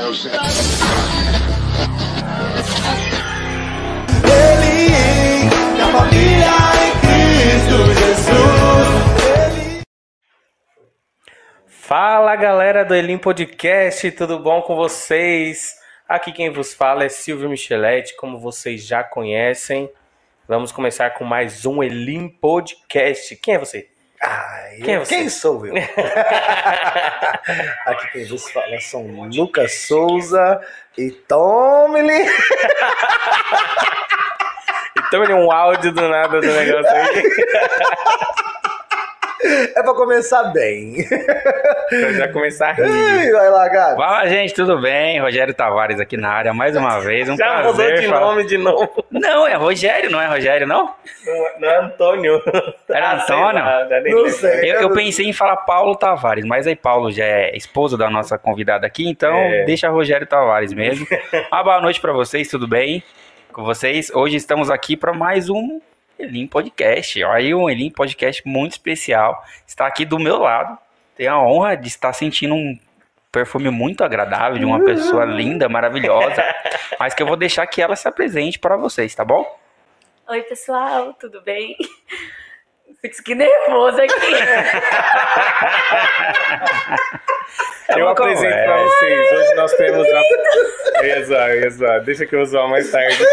Ele, minha família em Cristo Jesus. Fala galera do Elim Podcast, tudo bom com vocês? Aqui quem vos fala é Silvio Micheletti, como vocês já conhecem. Vamos começar com mais um Elim Podcast. Quem é você? Ah, eu- Quem é? Quem sou eu? Aqui quem vos fala são Lucas Souza e tome-lhe. Então ele é um áudio do nada do negócio aí. É pra começar bem. Pra já começar. Ih, Vai lá, Gabi. Fala, gente, tudo bem? Rogério Tavares aqui na área mais uma vez. Um Já mudou prazer. de falar- nome de novo. Não, é Rogério, não é Rogério, não? Não é Antônio. Era Ah, sei Antônio? lá, nem Não sei. Eu, eu pensei em falar Paulo Tavares, mas aí Paulo já é esposo da nossa convidada aqui, então É. deixa Rogério Tavares mesmo. Uma boa noite pra vocês, tudo bem? Com vocês? Hoje estamos aqui para mais um Elim Podcast. Olha aí um Elim Podcast muito especial. Está aqui do meu lado. Tenho a honra de estar sentindo um perfume muito agradável de uma pessoa linda, maravilhosa, mas que eu vou deixar que ela se apresente para vocês, tá bom? Oi, pessoal, tudo bem? Fico que nervoso aqui. Eu uma apresento conversa. pra vocês. Hoje nós temos a. Eu eu ia zoar. Deixa que eu zoar mais tarde.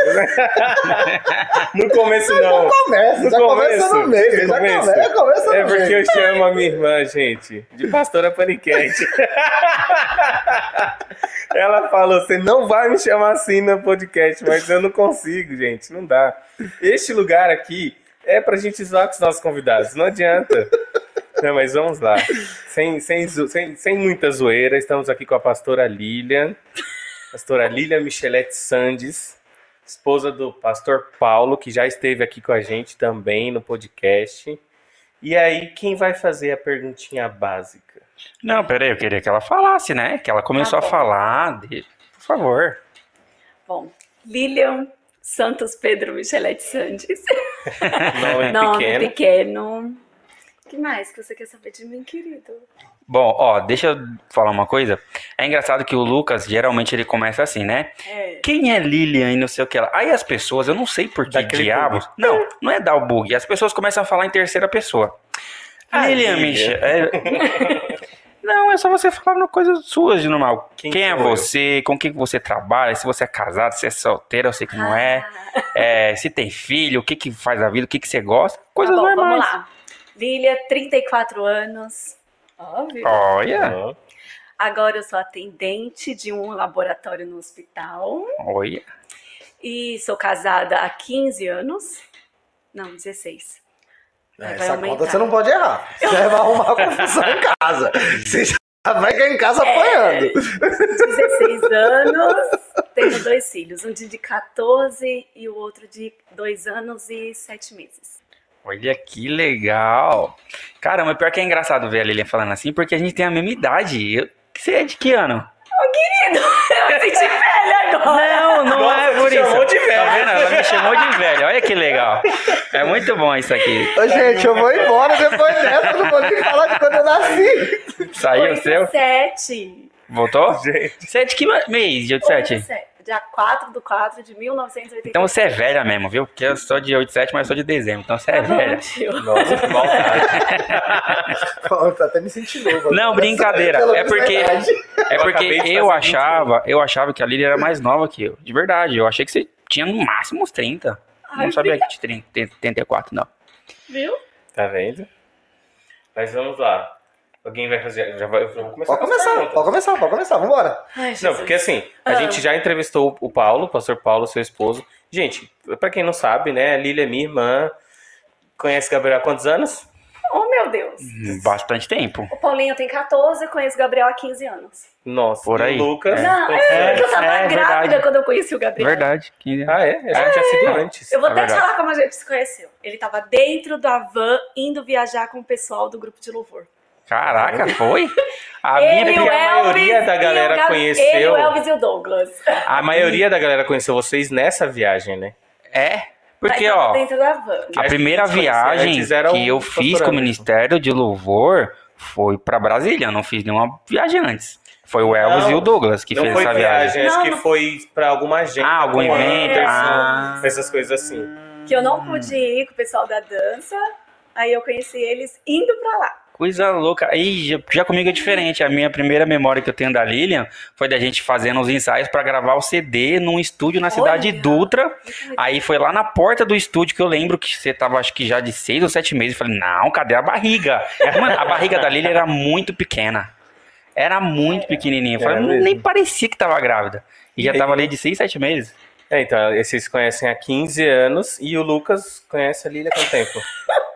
No começo não. Começa, No já começa começo, no meio. no Já começo. começa, começa no É porque meio. eu chamo a minha irmã, gente, de pastora paniquete. Ela falou: você não vai me chamar assim no podcast, mas eu não consigo, gente. Não dá. Este lugar aqui é pra gente zoar com os nossos convidados. Não adianta. Não, mas vamos lá. Sem, sem, sem, sem muita zoeira, estamos aqui com a pastora Lilian. Pastora Lilian Michelete Sandes, esposa do pastor Paulo, que já esteve aqui com a gente também no podcast. E aí, quem vai fazer a perguntinha básica? Não, peraí, eu queria que ela falasse, né? Que ela começou Tá a falar. de- Por favor. Bom, Lilian Santos Pedro Michelete Sandes. Nome Nome pequeno. pequeno. O que mais que você quer saber de mim, querido? Bom, ó, deixa eu falar uma coisa. É engraçado que o Lucas, geralmente, ele começa assim, né? É. Quem é Lilian e não sei o que lá. Aí as pessoas, eu não sei por que diabos. Não, não é dar o bug. As pessoas começam a falar em terceira pessoa. Ah, Lilian, Lilian. Michel. é- Não, é só você falar coisas suas de normal. Quem Quem, é você? Com quem que você trabalha? Se você é casado, se é solteiro, eu sei que não é. Ah, É, se tem filho, o que que faz a vida, o que que você gosta. Coisas tá bom, normais. vamos lá. Lilia, 34 anos. Óbvio. Olha, Ó, Agora eu sou atendente de um laboratório no hospital. olha. E sou casada há 15 anos. Não, 16. Vai Essa aumentar. conta você não pode errar. Você vai arrumar confusão em casa. Você já vai cair em casa apanhando. 16 anos, tenho dois filhos, um de 14 e o outro de 2 anos e 7 meses. Olha que legal. Caramba, pior que é engraçado ver a Lilian falando assim, porque a gente tem a mesma idade. Eu- Você é de que ano? Velha agora. Não, não Nossa, é por isso. chamou de velho. Tá vendo? Ela me chamou de velho. Olha que legal. É muito bom isso aqui. Ô, gente, eu vou embora depois dessa. Eu não vou nem falar de quando eu nasci. Saiu o seu? 7. Voltou? Gente, de que mês de 87? Dia 4 do 4 de 1980. Então você é velha mesmo, viu? Porque eu sou de 87, mas eu sou de dezembro. Então você é velha. nossa, que maldade. Até me sentindo novo. Não, brincadeira. É porque, é Eu porque eu 20 achava, eu achava que a Lili era mais nova que eu. De verdade. Eu achei que você tinha no máximo uns 30. Ai, não sabia que tinha 30, 34, não. Viu? Tá vendo? Mas vamos lá. Alguém vai fazer. Já vai, eu vou começar Pode começar, pode começar, pode começar. Vambora. Ai, Não, porque assim, a Ah. gente já entrevistou o Paulo, o pastor Paulo, seu esposo. Gente, pra quem não sabe, né, a Lília é minha irmã. Conhece Gabriel há quantos anos? Oh, meu Deus. Bastante tempo. O Paulinho tem 14, eu conheço o Gabriel há 15 anos. Nossa, Por e aí. o Lucas. Não, Quantos é, que eu tava é grávida verdade. quando eu conheci o Gabriel. Verdade. 15 anos. Ah, é? A gente já se viu antes. Eu vou É até te falar como a gente se conheceu. Ele tava dentro da van indo viajar com o pessoal do grupo de louvor. Caraca, foi? A minha o porque a Elvis maioria da e o galera Gab- conheceu- Ele, o Elvis e o Douglas. A maioria da galera conheceu vocês nessa viagem, né? É, porque, ó, a primeira viagem que o eu fiz com o. Ministério de Louvor foi pra Brasília. Eu não fiz nenhuma viagem antes. Foi o Elvis Não, e o Douglas que não fez foi essa viagem, viagem. acho Não, que não- foi pra alguma agenda. Ah, algum evento? Ah. Essas coisas assim. Que eu não pude ir com o pessoal da dança. Aí eu conheci eles indo pra lá. Coisa louca. Aí já, já comigo é diferente. A minha primeira memória que eu tenho da Lilian foi da gente fazendo os ensaios pra gravar o CD num estúdio na cidade Olha. Dutra. Aí foi lá na porta do estúdio que eu lembro que você tava, acho que já de seis ou sete meses. Eu falei, não, cadê a barriga? Mano, a barriga da Lilian era muito pequena. Era muito pequenininha. Eu falei, Era "Não- mesmo. nem parecia que tava grávida. E já tava ali de seis, sete meses. É, então, vocês se conhecem há 15 anos e o Lucas conhece a Lília há quanto tempo?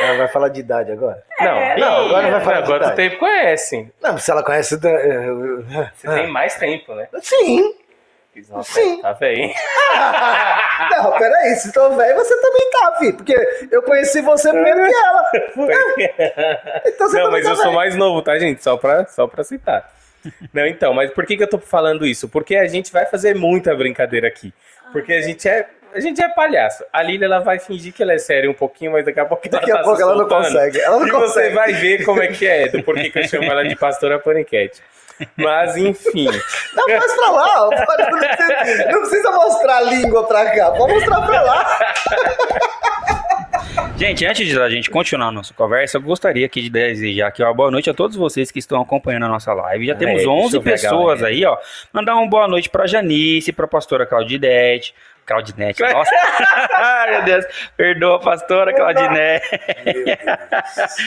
Ela vai falar de idade agora? Não, Não, agora vai falar de quanto idade. tempo conhecem? Não, se ela conhece. Você tem mais tempo, né? Sim. Nossa, Sim. Tá bem. Não, peraí, se tô velho, você também tá, fi. Porque eu conheci você primeiro que ela. Então você Não, mas tá eu sou velho. mais novo, tá, gente? Só pra, só pra citar. Não, então, mas por que, que eu tô falando isso? Porque a gente vai fazer muita brincadeira aqui. Porque a gente é. A gente é palhaço. A Lília ela vai fingir que ela é séria um pouquinho, mas daqui a pouco Daqui ela a tá pouco ela não consegue. Ela não e você consegue. vai ver como é que é, do porquê que eu chamo ela de pastora paniquete. Mas enfim. Não, faz pra lá. Não precisa, não precisa mostrar a língua pra cá. Pode mostrar pra lá. Gente, antes de a gente continuar a nossa conversa, eu gostaria aqui de desejar aqui uma boa noite a todos vocês que estão acompanhando a nossa live. Já temos eu 11 ver a pessoas galera. aí, ó. Mandar uma boa noite pra Janice, pra pastora Claudinete. Claudinete, nossa. Ai, meu Deus. Perdoa, pastora Claudinete.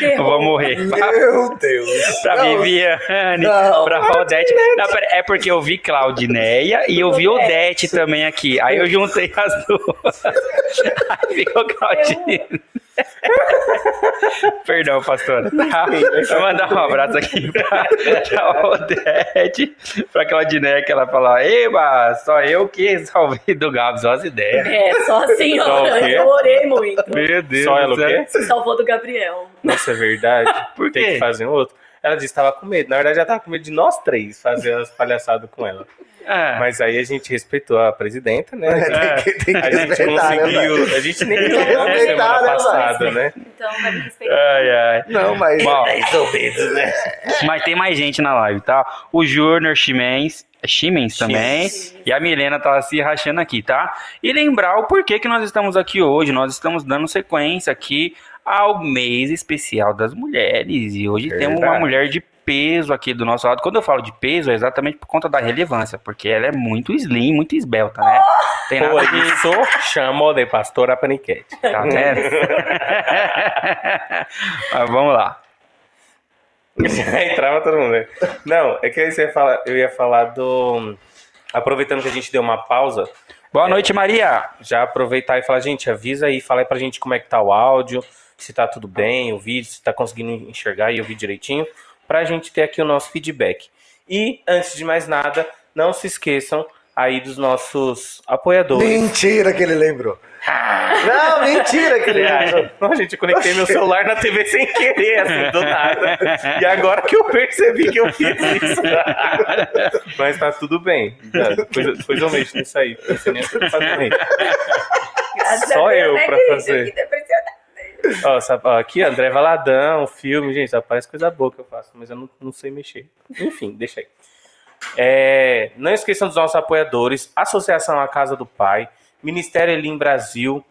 Eu vou morrer. Meu Deus. Pra Não, Viviane, Não. pra Odete. Não, pera, é porque eu vi Claudineia e eu vi Odete também aqui. Aí eu juntei as duas. Aí ficou Claudinei. Perdão, pastora. Tá? Vou mandar um abraço aqui pra, pra Odete, pra Claudineia, que ela falou: Eba, só eu que salvei do Gabs, olha as ideias. É, só a Só senhora. Eu orei muito. Meu Deus. Só ela o céu. quê? Se salvou do Gabriel. Nossa, é verdade. Por Tem quê? que fazer um outro. Ela disse que estava com medo. Na verdade, ela tava com medo de nós três fazer as palhaçadas com ela. Ah, Mas aí a gente respeitou a presidenta, né? Tem que, tem que A gente né, conseguiu. A gente nem Tem que gravou na respeitar, semana né, passada, né? Então vai me respeitar. ai, ai. Não, mas. Bom, né? Mas tem mais gente na live, tá? O Júnior Chimens, Chimens também. E a Milena tá se rachando aqui, tá? E lembrar o porquê que nós estamos aqui hoje. Nós estamos dando sequência aqui ao mês especial das mulheres. E hoje temos uma Verdade. mulher de peso aqui do nosso lado. Quando eu falo de peso, é exatamente por conta da relevância. Porque ela é muito slim, muito esbelta, né? Tem nada Por de... isso, chamo de pastora paniquete. Tá vendo? Mas vamos lá. Aí trava todo mundo, né? Não, é que aí você ia falar, eu ia falar do. Aproveitando que a gente deu uma pausa, Boa noite, Maria. já aproveitar e falar, gente, avisa aí, fala aí pra gente como é que tá o áudio, se tá tudo bem, o vídeo, se tá conseguindo enxergar e ouvir direitinho, pra gente ter aqui o nosso feedback. E, antes de mais nada, não se esqueçam aí dos nossos apoiadores. Mentira que ele lembrou. Não, mentira que ele lembrou. Não, gente, eu conectei meu celular na TV sem querer, assim, do nada. E agora que eu percebi que eu fiz isso. Mas tá tudo bem. Depois, depois eu mexo nisso aí. Não sei nem o que isso. Graças Só a eu né, pra fazer. Ó, sabe, ó, aqui, André Valadão, filme, gente, só parece coisa boa que eu faço, mas eu não, não sei mexer. Enfim, deixa aí. É, não esqueçam dos nossos apoiadores, Associação A Casa do Pai, Ministério Elim Brasil,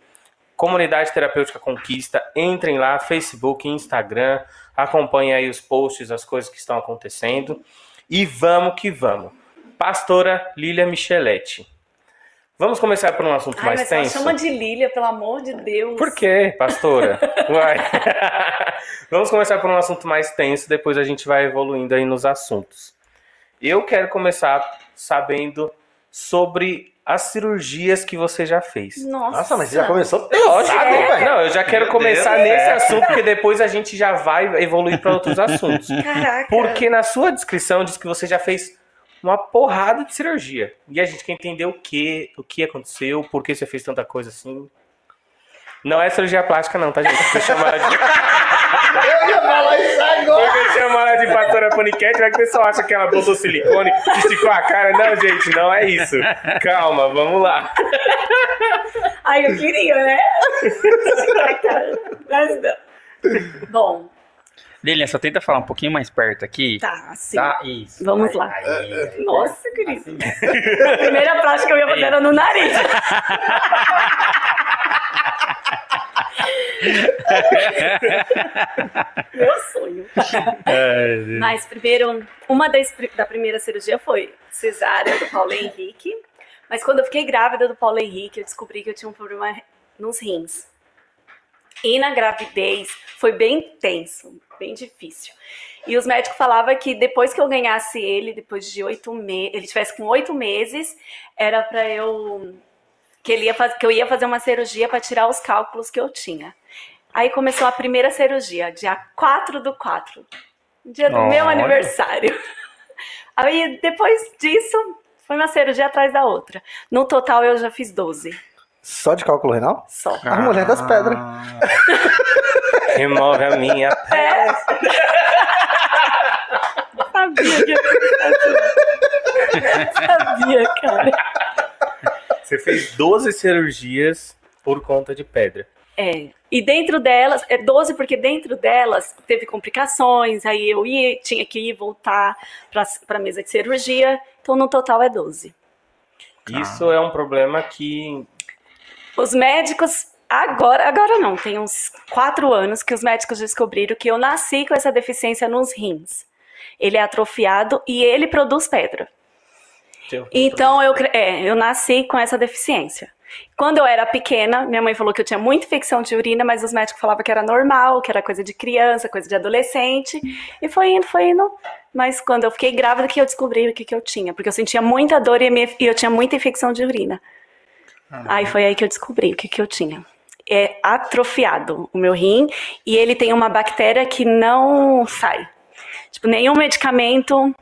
Comunidade Terapêutica Conquista, entrem lá, Facebook, Instagram, acompanhem aí os posts, as coisas que estão acontecendo. E vamos que vamos. Pastora Lília Micheletti. Vamos começar por um assunto Ai, mais mas tenso? chama de Lília, pelo amor de Deus. Por quê, pastora? Uai. Vamos começar por um assunto mais tenso, depois a gente vai evoluindo aí nos assuntos. Eu quero começar sabendo sobre as cirurgias que você já fez. Nossa, Nossa, mas você já começou Lógico, pesado, É? velho. Não, eu já quero Meu começar Deus do nesse céu. assunto, porque depois a gente já vai evoluir para outros assuntos. Caraca. Porque na sua descrição diz que você já fez uma porrada de cirurgia. E a gente quer entender o que, o que aconteceu, por que você fez tanta coisa assim. Não é cirurgia plástica não, tá, gente? Chama ela de... Eu ia falar isso agora. Porque chama ela de pastora paniquete, vai que o pessoal acha que ela botou silicone, esticou a cara. Não, gente, não é isso. Calma, vamos lá. Ai, eu queria, né? Mas não. Bom, Lilian, só tenta falar um pouquinho mais perto aqui. Tá, assim. Tá, isso. Vamos Aí, lá. aí. Nossa, querido. A primeira prática que eu ia fazer era no nariz. Meu sonho. Mas primeiro, uma das da primeira cirurgia foi cesárea do Paulo Henrique. Mas quando eu fiquei grávida do Paulo Henrique, eu descobri que eu tinha um problema nos rins. E na gravidez foi bem tenso, bem difícil. E os médicos falavam que depois que eu ganhasse ele, depois de oito meses, ele tivesse com oito meses, era para eu que ele ia faz... que eu ia fazer uma cirurgia para tirar os cálculos que eu tinha. Aí começou a primeira cirurgia, dia 4 do 4, dia do meu Olha. aniversário. Aí depois disso, foi uma cirurgia atrás da outra. No total eu já fiz 12, Só de cálculo renal? só. A mulher das pedras. Remove a minha Sabia que Sabia, cara. Você fez 12 cirurgias por conta de pedra. É. E dentro delas, é 12 porque dentro delas teve complicações, aí eu ia, tinha que ir e voltar para a mesa de cirurgia, então no total é 12. Isso é um problema que Os médicos, agora, agora não, tem uns quatro anos que os médicos descobriram que eu nasci com essa deficiência nos rins. Ele é atrofiado e ele produz pedra. Teu- Então eu, é, eu nasci com essa deficiência. Quando eu era pequena, minha mãe falou que eu tinha muita infecção de urina, mas os médicos falavam que era normal, que era coisa de criança, coisa de adolescente. E foi indo, foi indo. Mas quando eu fiquei grávida que eu descobri o que, que eu tinha. Porque eu sentia muita dor e eu tinha muita infecção de urina. Aí foi aí que eu descobri o que, que eu tinha. É atrofiado o meu rim e ele tem uma bactéria que não sai. Tipo, nenhum medicamento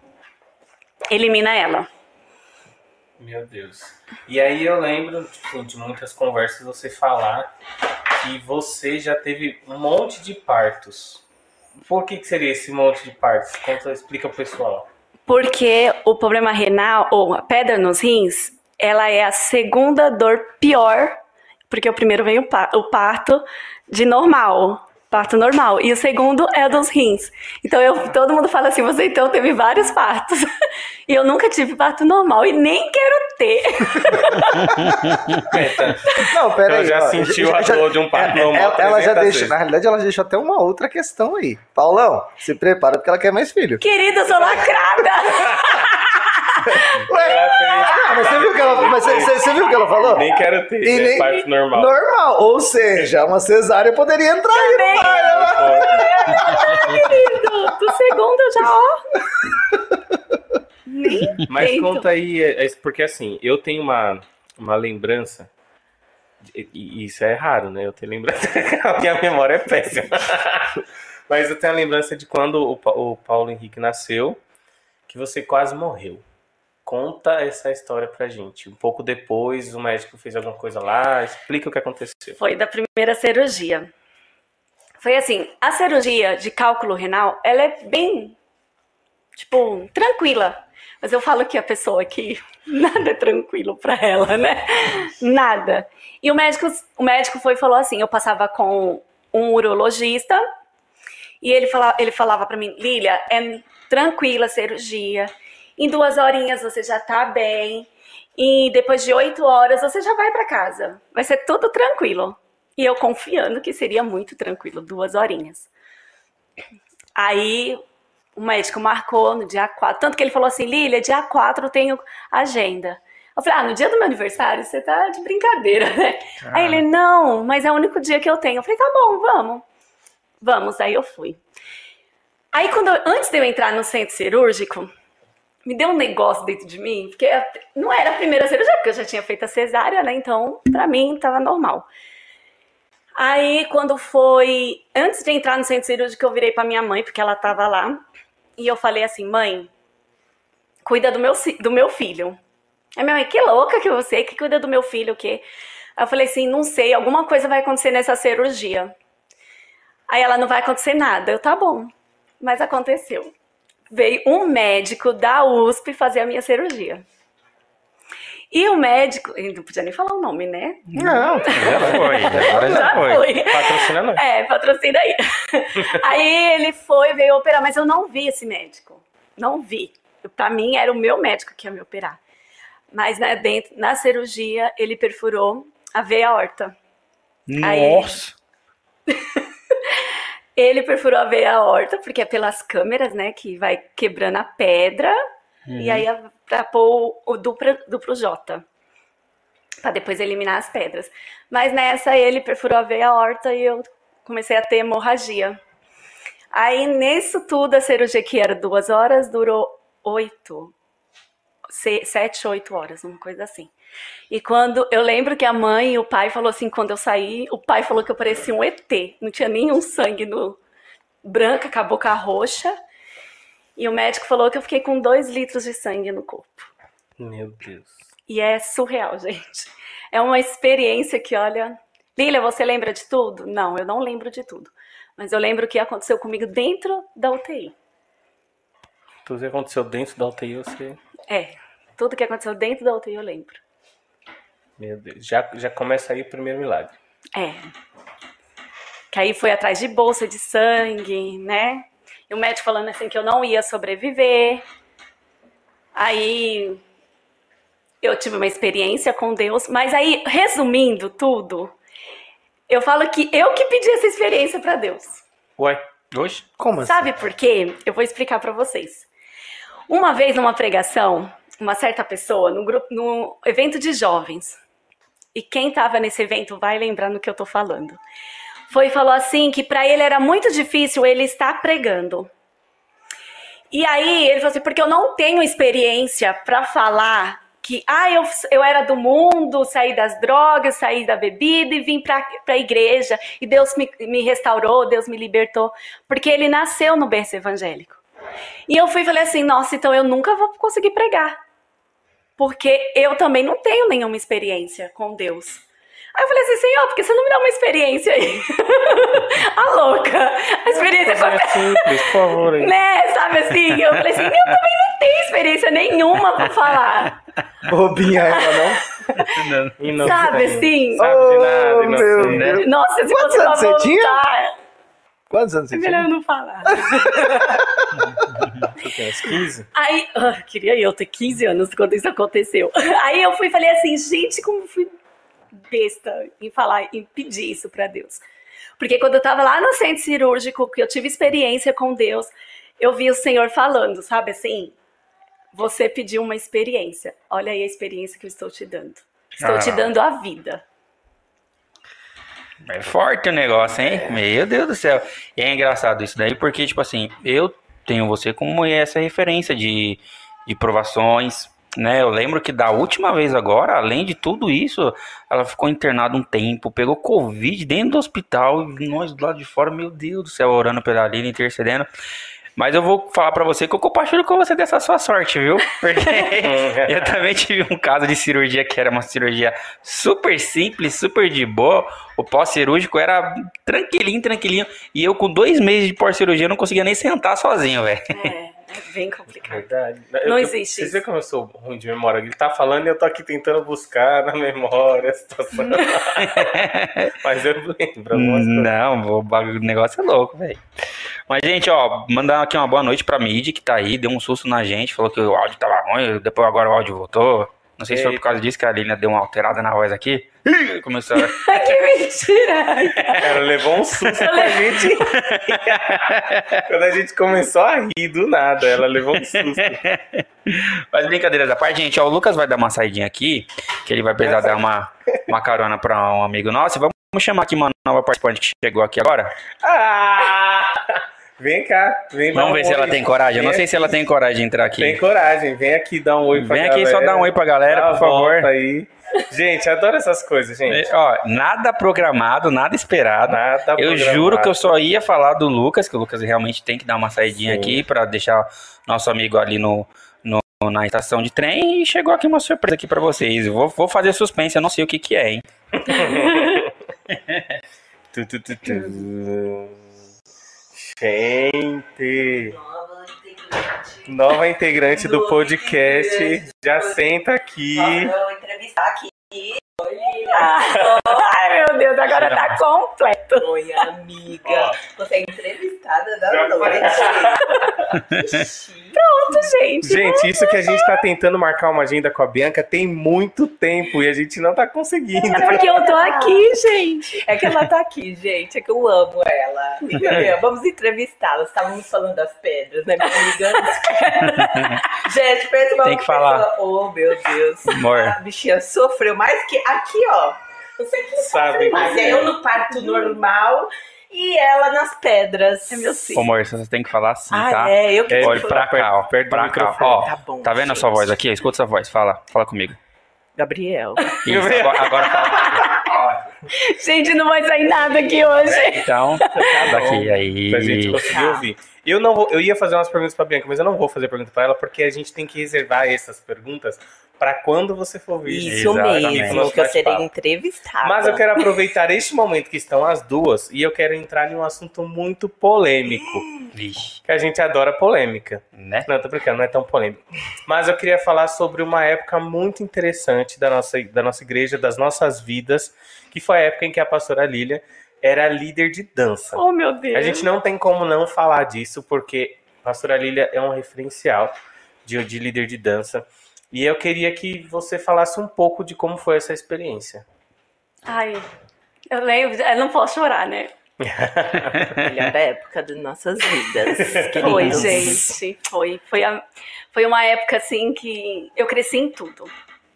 elimina ela. Meu Deus. E aí eu lembro tipo, de muitas conversas você falar que você já teve um monte de partos. Por que, que seria esse monte de partos? Conta, explica pro pessoal. Porque o problema renal, ou a pedra nos rins, ela é a segunda dor pior, porque o primeiro vem o, pa- o parto de normal, parto normal, e o segundo é dos rins. Então eu, todo mundo fala assim, você então teve vários partos. E eu nunca tive parto normal e nem quero ter. Não, pera Ela aí. já ó, sentiu a dor de um parto é, normal Ela, ela já 300 deixa, na realidade, ela deixou até uma outra questão aí. Paulão, se prepara porque ela quer mais filho. Querida, eu sou lacrada! fez- Ah, mas você viu o que ela, mas você, você- viu o que ela falou? nem quero ter, E né? nem- parto normal. Normal, ou seja, uma cesárea poderia entrar aí Também. no par, ela- Querido, do segundo eu já, ó. Nem Mas tento. conta aí, é- é- porque assim, eu tenho uma, uma lembrança, e isso é raro, né? Eu tenho lembrança, a minha memória é péssima. Mas eu tenho a lembrança de quando o Paulo Henrique nasceu, que você quase morreu. Conta essa história pra gente. Um pouco depois, o médico fez alguma coisa lá, explica o que aconteceu. Foi da primeira cirurgia. Foi assim, a cirurgia de cálculo renal, ela é bem, tipo, tranquila. Mas eu falo que a pessoa aqui, nada é tranquilo pra ela, né? Nada. E o médico, o médico foi falou assim, eu passava com um urologista e ele falava, ele falava para mim, Lilia, é tranquila a cirurgia. Em duas horinhas você já tá bem. E depois de oito horas você já vai para casa. Vai ser tudo tranquilo. E eu confiando que seria muito tranquilo, duas horinhas. Aí o médico marcou no dia 4. Tanto que ele falou assim: Lilia, dia 4 eu tenho agenda. Eu falei: ah, no dia do meu aniversário você tá de brincadeira, né? Aí ele: não, mas é o único dia que eu tenho. Eu falei: tá bom, vamos. Vamos. Aí eu fui. Aí, quando eu- antes de eu entrar no centro cirúrgico, me deu um negócio dentro de mim, porque não era a primeira cirurgia, porque eu já tinha feito a cesárea, né? Então, pra mim, tava normal. Aí, quando foi. Antes de entrar no centro cirúrgico, eu virei pra minha mãe, porque ela tava lá. E eu falei assim: mãe, cuida do meu, do meu filho. Aí minha mãe, que louca que você, que cuida do meu filho, o quê? Aí eu falei assim: não sei, alguma coisa vai acontecer nessa cirurgia. Aí ela não vai acontecer nada. Eu, tá bom. Mas aconteceu. Veio um médico da USP fazer a minha cirurgia. E o médico, ele não podia nem falar o nome, né? Não, Já foi, agora já foi. foi. Patrocina nós. É, patrocina aí. aí ele foi, veio operar, mas eu não vi esse médico. Não vi. Pra mim, era o meu médico que ia me operar. Mas né, dentro, na cirurgia, ele perfurou a veia aorta. Aí- Nossa. Ele perfurou a veia aorta, porque é pelas câmeras, né, que vai quebrando a pedra, Uhum. e aí pra pôr o duplo, duplo J, pra depois eliminar as pedras. Mas nessa ele perfurou a veia aorta e eu comecei a ter hemorragia. Aí nisso tudo, a cirurgia que era duas horas, durou oito, se- sete, oito horas, uma coisa assim. E quando eu lembro que a mãe e o pai falou assim, quando eu saí, o pai falou que eu parecia um ET, não tinha nenhum sangue no branca, com a boca roxa. E o médico falou que eu fiquei com dois litros de sangue no corpo. Meu Deus. E é surreal, gente. É uma experiência que, olha. Lília, você lembra de tudo? Não, eu não lembro de tudo. Mas eu lembro o que aconteceu comigo dentro da UTI. Tudo que aconteceu dentro da UTI, você. É, tudo que aconteceu dentro da UTI eu lembro. Meu Deus. Já, já começa aí o primeiro milagre. É. Que aí foi atrás de bolsa de sangue, né? E o médico falando assim que eu não ia sobreviver. Aí eu tive uma experiência com Deus, mas aí, resumindo tudo, eu falo que eu que pedi essa experiência para Deus. Ué, Oxe. como assim? Sabe por quê? Eu vou explicar para vocês. Uma vez numa pregação, uma certa pessoa, no, grupo, no evento de jovens, e quem estava nesse evento vai lembrar no que eu tô falando, foi falou assim que para ele era muito difícil ele estar pregando. E aí ele falou assim, porque eu não tenho experiência para falar que ah, eu, eu era do mundo, saí das drogas, saí da bebida e vim para a igreja e Deus me, me restaurou, Deus me libertou, porque ele nasceu no berço evangélico. E eu fui e falei assim, nossa, então eu nunca vou conseguir pregar, porque eu também não tenho nenhuma experiência com Deus. Aí eu falei assim, Senhor, por que você não me dá uma experiência aí? a louca, a experiência com simples, por favor. Aí. né, sabe assim? Eu falei assim, eu também não tenho experiência nenhuma pra falar. Bobinha ela, não? Inocente. Sabe assim? Sabe de nada, Oh, meu inocente. Deus. Nossa, se Quantos você anos não você tinha? Quantos anos você é melhor tinha? eu não falar. Você tem uns 15? Aí, ah, queria eu ter 15 anos quando isso aconteceu. Aí eu fui e falei assim, gente, como fui besta em falar, em pedir isso pra Deus. Porque quando eu tava lá no centro cirúrgico, que eu tive experiência com Deus, eu vi o Senhor falando, sabe assim? Você pediu uma experiência. Olha aí a experiência que eu estou te dando. Estou te Ah. dando a vida. É forte o negócio, hein? Meu Deus do céu. E é engraçado isso daí, porque, tipo assim, eu tenho você como essa referência de, de provações, né? Eu lembro que da última vez agora, além de tudo isso, ela ficou internada um tempo, pegou Covid dentro do hospital, e nós do lado de fora, meu Deus do céu, orando pela Lina, intercedendo. Mas eu vou falar pra você que eu compartilho com você dessa sua sorte, viu? Porque eu também tive um caso de cirurgia que era uma cirurgia super simples, super de boa. O pós-cirúrgico era tranquilinho, tranquilinho. E eu, com dois meses de pós-cirurgia, não conseguia nem sentar sozinho, velho. É, é bem complicado. Verdade. Não Eu- existe Vocês viram como eu sou ruim de memória? Ele tá falando e eu tô aqui tentando buscar na memória a situação. Mas eu lembro. Não, o bagulho- o negócio é louco, velho. Mas, gente, ó, mandar aqui uma boa noite pra Mid, que tá aí, deu um susto na gente, falou que o áudio tava ruim, depois agora o áudio voltou. Não sei se foi por Eita. causa disso que a Lina deu uma alterada na voz aqui. Começou a... que mentira! Ela levou um susto pra gente. Quando a gente começou a rir do nada, ela levou um susto. Mas brincadeiras da parte, gente, ó, o Lucas vai dar uma saidinha aqui, que ele vai precisar dar uma, uma carona pra um amigo nosso. Vamos chamar aqui uma nova participante que chegou aqui agora. Ah! Vem cá, vem Vamos um ver se ela tem coragem. Eu não Vem sei se ela tem coragem de entrar Tem aqui. coragem, vem aqui dar um oi pra Vem galera. aqui só dar um oi pra galera, Dá por favor. Aí. Gente, adoro essas coisas, gente. É, Ó, nada programado, nada esperado. Nada eu juro que eu só ia falar do Lucas, que o Lucas realmente tem que dar uma saidinha Sim. aqui pra deixar nosso amigo ali no, no- na estação de trem e chegou aqui uma surpresa aqui pra vocês. Vou, vou fazer suspense, eu não sei o que que é, hein? Tu, tu, tu, tu. Gente, nova integrante do podcast. Já senta aqui. está aqui. Ai, meu Deus, agora tá completo. Oi, amiga. Ó. Você é entrevistada da noite. Pronto, gente. Gente, isso que a gente tá tentando marcar uma agenda com a Bianca tem muito tempo e a gente não tá conseguindo. É porque eu tô aqui, gente. É que ela tá aqui, gente. É que eu amo ela. Entendeu? Vamos entrevistá-la. Estávamos falando das pedras, né, minha amiga? gente, pensa uma Tem que falar. pessoa- Oh, meu Deus. Amor. A bichinha sofreu mais que aqui, ó. Sei quem Sabe que- É eu no parto normal e ela nas pedras. É meu Ô, filho. amor, você tem que falar assim, Ah, tá? é, eu que É, Olha pra cá, ó. Perto Pra cá, ó. Tá bom, Tá vendo a sua voz aqui? Escuta essa voz. Fala, fala comigo. Gabriel. Isso, agora, agora fala. Gente, não vai sair nada aqui hoje. Então, daqui aí. Pra gente conseguir ouvir. Eu não vou, eu ia fazer umas perguntas pra Bianca, mas eu não vou fazer pergunta pra ela porque a gente tem que reservar essas perguntas pra quando você for vir. Isso Exatamente. mesmo, que eu serei entrevistada. Mas eu quero aproveitar este momento que estão as duas e eu quero entrar em um assunto muito polêmico. Vixe, Que a gente adora polêmica. né? Não, tô brincando, não é tão polêmico. Mas eu queria falar sobre uma época muito interessante da nossa, da nossa igreja, das nossas vidas, que foi a época em que a pastora Lília era líder de dança. Oh, meu Deus. A gente não tem como não falar disso, porque a pastora Lília é um referencial de, de líder de dança. E eu queria que você falasse um pouco de como foi essa experiência. Ai, eu lembro. Eu não posso chorar, né? melhor época das nossas vidas. Foi, gente. Foi. Foi, a- foi uma época assim que eu cresci em tudo.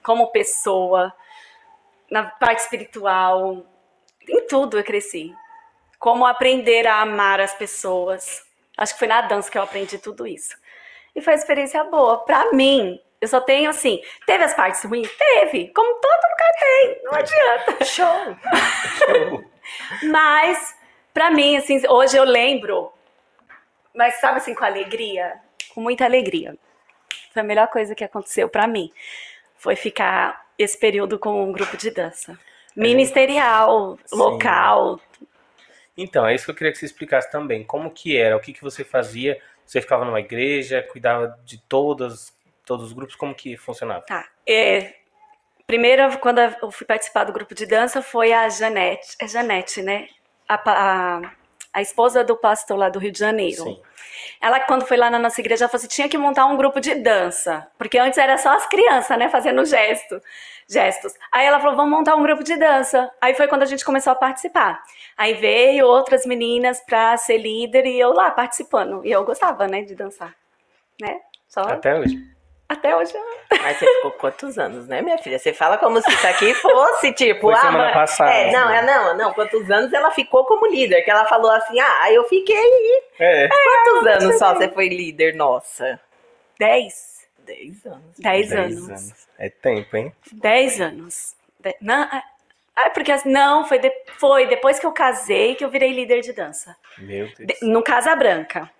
Como pessoa, na parte espiritual, tudo eu cresci. Como aprender a amar as pessoas. Acho que foi na dança que eu aprendi tudo isso. E foi uma experiência boa. Pra mim, eu só tenho assim. Teve as partes ruins? Teve. Como todo lugar tem. Não adianta. Show! Mas, pra mim, assim, hoje eu lembro, mas sabe assim, com alegria? Com muita alegria. Foi a melhor coisa que aconteceu pra mim. Foi ficar esse período com um grupo de dança. Ministerial, Sim. local. Então, é isso que eu queria que você explicasse também. Como que era? O que, que você fazia? Você ficava numa igreja, cuidava de todas, todos os grupos? Como que funcionava? Tá. É, primeiro, quando eu fui participar do grupo de dança, foi a Janete. É Janete, né? A, a, a esposa do pastor lá do Rio de Janeiro. Sim. Ela, quando foi lá na nossa igreja, ela falou assim: tinha que montar um grupo de dança. Porque antes era só as crianças, né? Fazendo gesto, gestos. Aí ela falou: vamos montar um grupo de dança. Aí foi quando a gente começou a participar. Aí veio outras meninas pra ser líder e eu lá participando. E eu gostava, né, de dançar. Né? Só Até hoje. Até hoje. eu- Mas você ficou quantos anos, né, minha filha? Você fala como se isso aqui fosse, tipo... Foi ah, semana mas- passada. É, não, é, não, não. Quantos anos ela ficou como líder? Que ela falou assim, ah, eu fiquei... É. Quantos anos só você foi líder? Nossa. Dez. Dez anos. Dez, Dez anos. É tempo, hein? Dez anos. De- Não, é- ah, porque assim, não, foi, de- foi depois que eu casei que eu virei líder de dança. Meu Deus. De- no Casa Branca.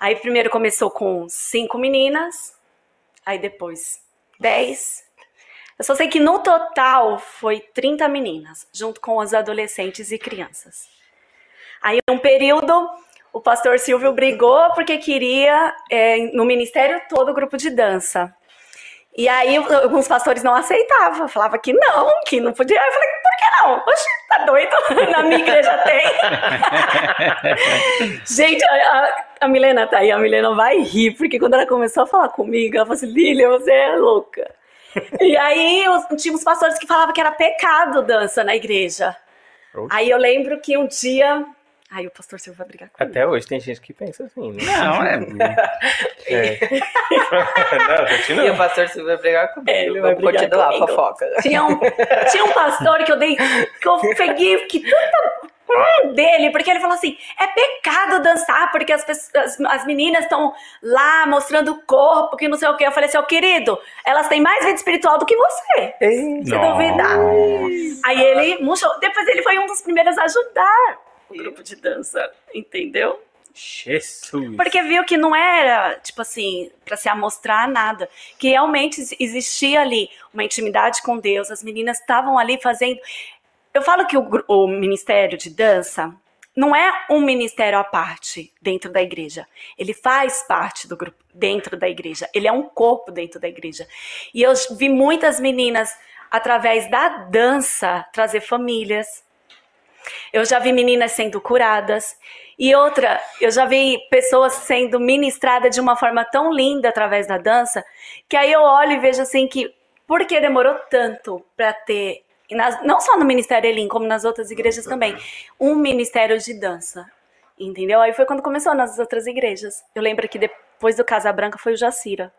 Aí primeiro começou com cinco meninas, aí depois dez. Eu só sei que no total foi 30 meninas, junto com os adolescentes e crianças. Aí um período o pastor Silvio brigou porque queria é, no ministério todo o grupo de dança. E aí alguns pastores não aceitavam, falava que não, que não podia. Eu falei, por que não? Oxe, tá doido? Na minha igreja tem. Gente, a, a- a Milena tá aí, a Milena vai rir, porque quando ela começou a falar comigo, ela falou assim, Lília, você é louca. E aí os, tinha uns pastores que falavam que era pecado dança na igreja. Oxe. Aí eu lembro que um dia. Aí o pastor Silvio vai brigar comigo. Até hoje tem gente que pensa assim, né? Não, é. É. não, E o pastor Silvio vai brigar comigo. É, ele vai brigar continuar a comigo. fofoca. Tinha um, tinha um pastor que eu dei, que eu peguei que tanta dele, porque ele falou assim: é pecado dançar, porque as, pessoas, as, as meninas estão lá mostrando o corpo, que não sei o quê. Eu falei assim, ó, querido, elas têm mais vida espiritual do que você. Se Nossa. duvidar. Aí ele murchou. Depois ele foi um dos primeiros a ajudar o grupo de dança, entendeu? Jesus. Porque viu que não era, tipo assim, pra se amostrar nada. Que realmente ex- existia ali uma intimidade com Deus. As meninas estavam ali fazendo. Eu falo que o, o ministério de dança não é um ministério à parte dentro da igreja. Ele faz parte do grupo dentro da igreja. Ele é um corpo dentro da igreja. E eu vi muitas meninas através da dança, trazer famílias. Eu já vi meninas sendo curadas. E outra, eu já vi pessoas sendo ministradas de uma forma tão linda através da dança, que aí eu olho e vejo assim que por que demorou tanto para ter, nas- não só no Ministério Elim, como nas outras igrejas também, um ministério de dança. Entendeu? Aí foi quando começou nas outras igrejas. Eu lembro que depois do Casa Branca foi o Jacira.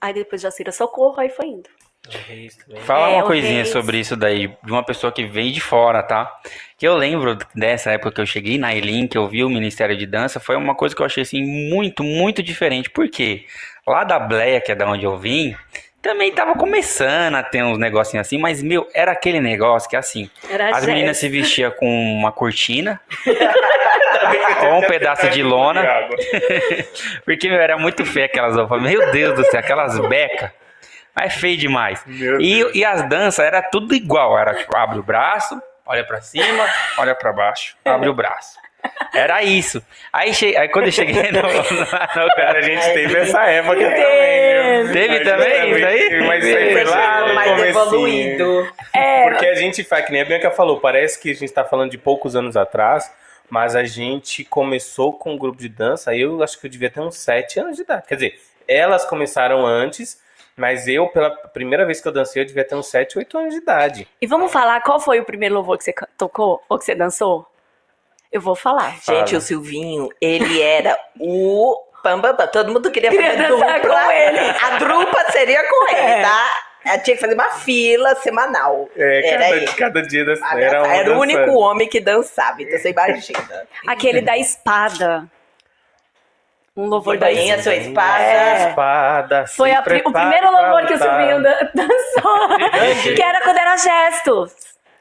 Aí depois do Jacira Socorro, aí foi indo. Fala É, uma coisinha Reis. sobre isso daí, de uma pessoa que veio de fora, tá? Que eu lembro dessa época que eu cheguei na Elin, que eu vi o Ministério de Dança, foi uma coisa que eu achei assim muito, muito diferente. Por quê? Lá da Bleia, que é da onde eu vim, também tava começando a ter uns negocinhos assim, mas meu, era aquele negócio que assim, Era as meninas se vestiam com uma cortina ou um pedaço de lona. Porque, meu, era muito feio aquelas roupas. Meu Deus do céu, aquelas becas. Mas feio demais. E, e as danças era tudo igual. Era tipo, abre o braço, olha pra cima, olha pra baixo, abre o braço. Era isso. Aí, che... aí quando eu cheguei no, no, no- Cara, a gente teve essa época também, viu? Teve também isso aí? teve, Mas aí foi lá chegou no mais evoluído. É, Porque a gente faz, que nem a Bianca falou, parece que a gente tá falando de poucos anos atrás, mas a gente começou com um grupo de dança, eu acho que eu devia ter uns 7 anos de idade. Quer dizer, elas começaram antes, mas eu, pela primeira vez que eu dancei, eu devia ter uns 7, 8 anos de idade. E vamos falar qual foi o primeiro louvor que você tocou ou que você dançou? Eu vou falar. Gente, Fala. o Silvinho, ele era o pam, pam, pam. Todo mundo queria Queria fazer dançar dupla. com ele. A dupla seria com ele, É. tá? Ela tinha que fazer uma fila semanal. É, era cada, ele. cada dia da, Era, era, o único homem que dançava, então você imagina. Aquele da espada. Um louvor da espada. sua espada. É. Espada, Foi a o primeiro louvor que o. Silvinho dan- dançou. que era quando era gestos.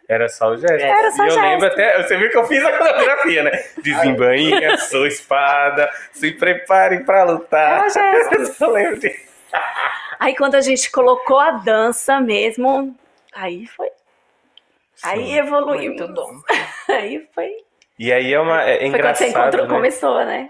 Era só o gesto. Era só e eu gesto. lembro até, você viu que eu fiz a coreografia, né? Desembainha, sua espada, se preparem pra lutar. Era gestos. eu lembro disso. Aí quando a gente colocou a dança mesmo, aí foi. Aí evoluímos. Muito bom. Aí foi. E aí é uma. É Foi quando engraçado. você encontrou, né? começou, né?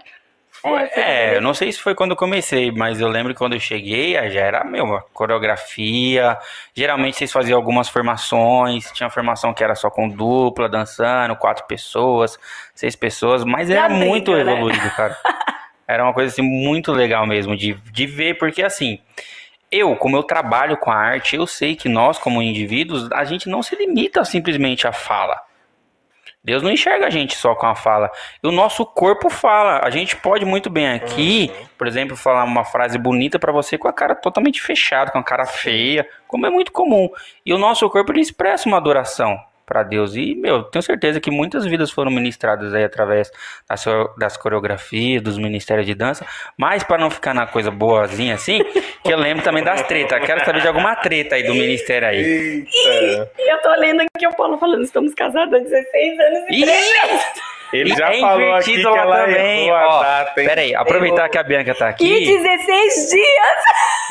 Foi- É, eu não sei se foi quando eu comecei, mas eu lembro que quando eu cheguei, aí já era, meu, uma coreografia. Geralmente vocês faziam algumas formações, tinha formação que era só com dupla, dançando, quatro pessoas, seis pessoas, mas era a briga, muito né? evoluído, cara. Era uma coisa assim muito legal mesmo de, de ver, porque assim, eu, como eu trabalho com a arte, eu sei que nós, como indivíduos, a gente não se limita simplesmente à fala. Deus não enxerga a gente só com a fala. E o nosso corpo fala. A gente pode muito bem aqui, por exemplo, falar uma frase bonita pra você com a cara totalmente fechada, com a cara feia, como é muito comum. E o nosso corpo ele expressa uma adoração pra Deus. E, meu, tenho certeza que muitas vidas foram ministradas aí através das, das coreografias, dos ministérios de dança. Mas pra não ficar na coisa boazinha assim, que eu lembro também das tretas. Quero saber de alguma treta aí do ministério aí. Eita. E eu tô lendo aqui o Paulo falando, estamos casados há 16 anos e Ih! Ele E já é falou aqui que ela também, errou a ó. data, hein? Pera aí, aproveitar que a Bianca tá Que aqui. 16 dias!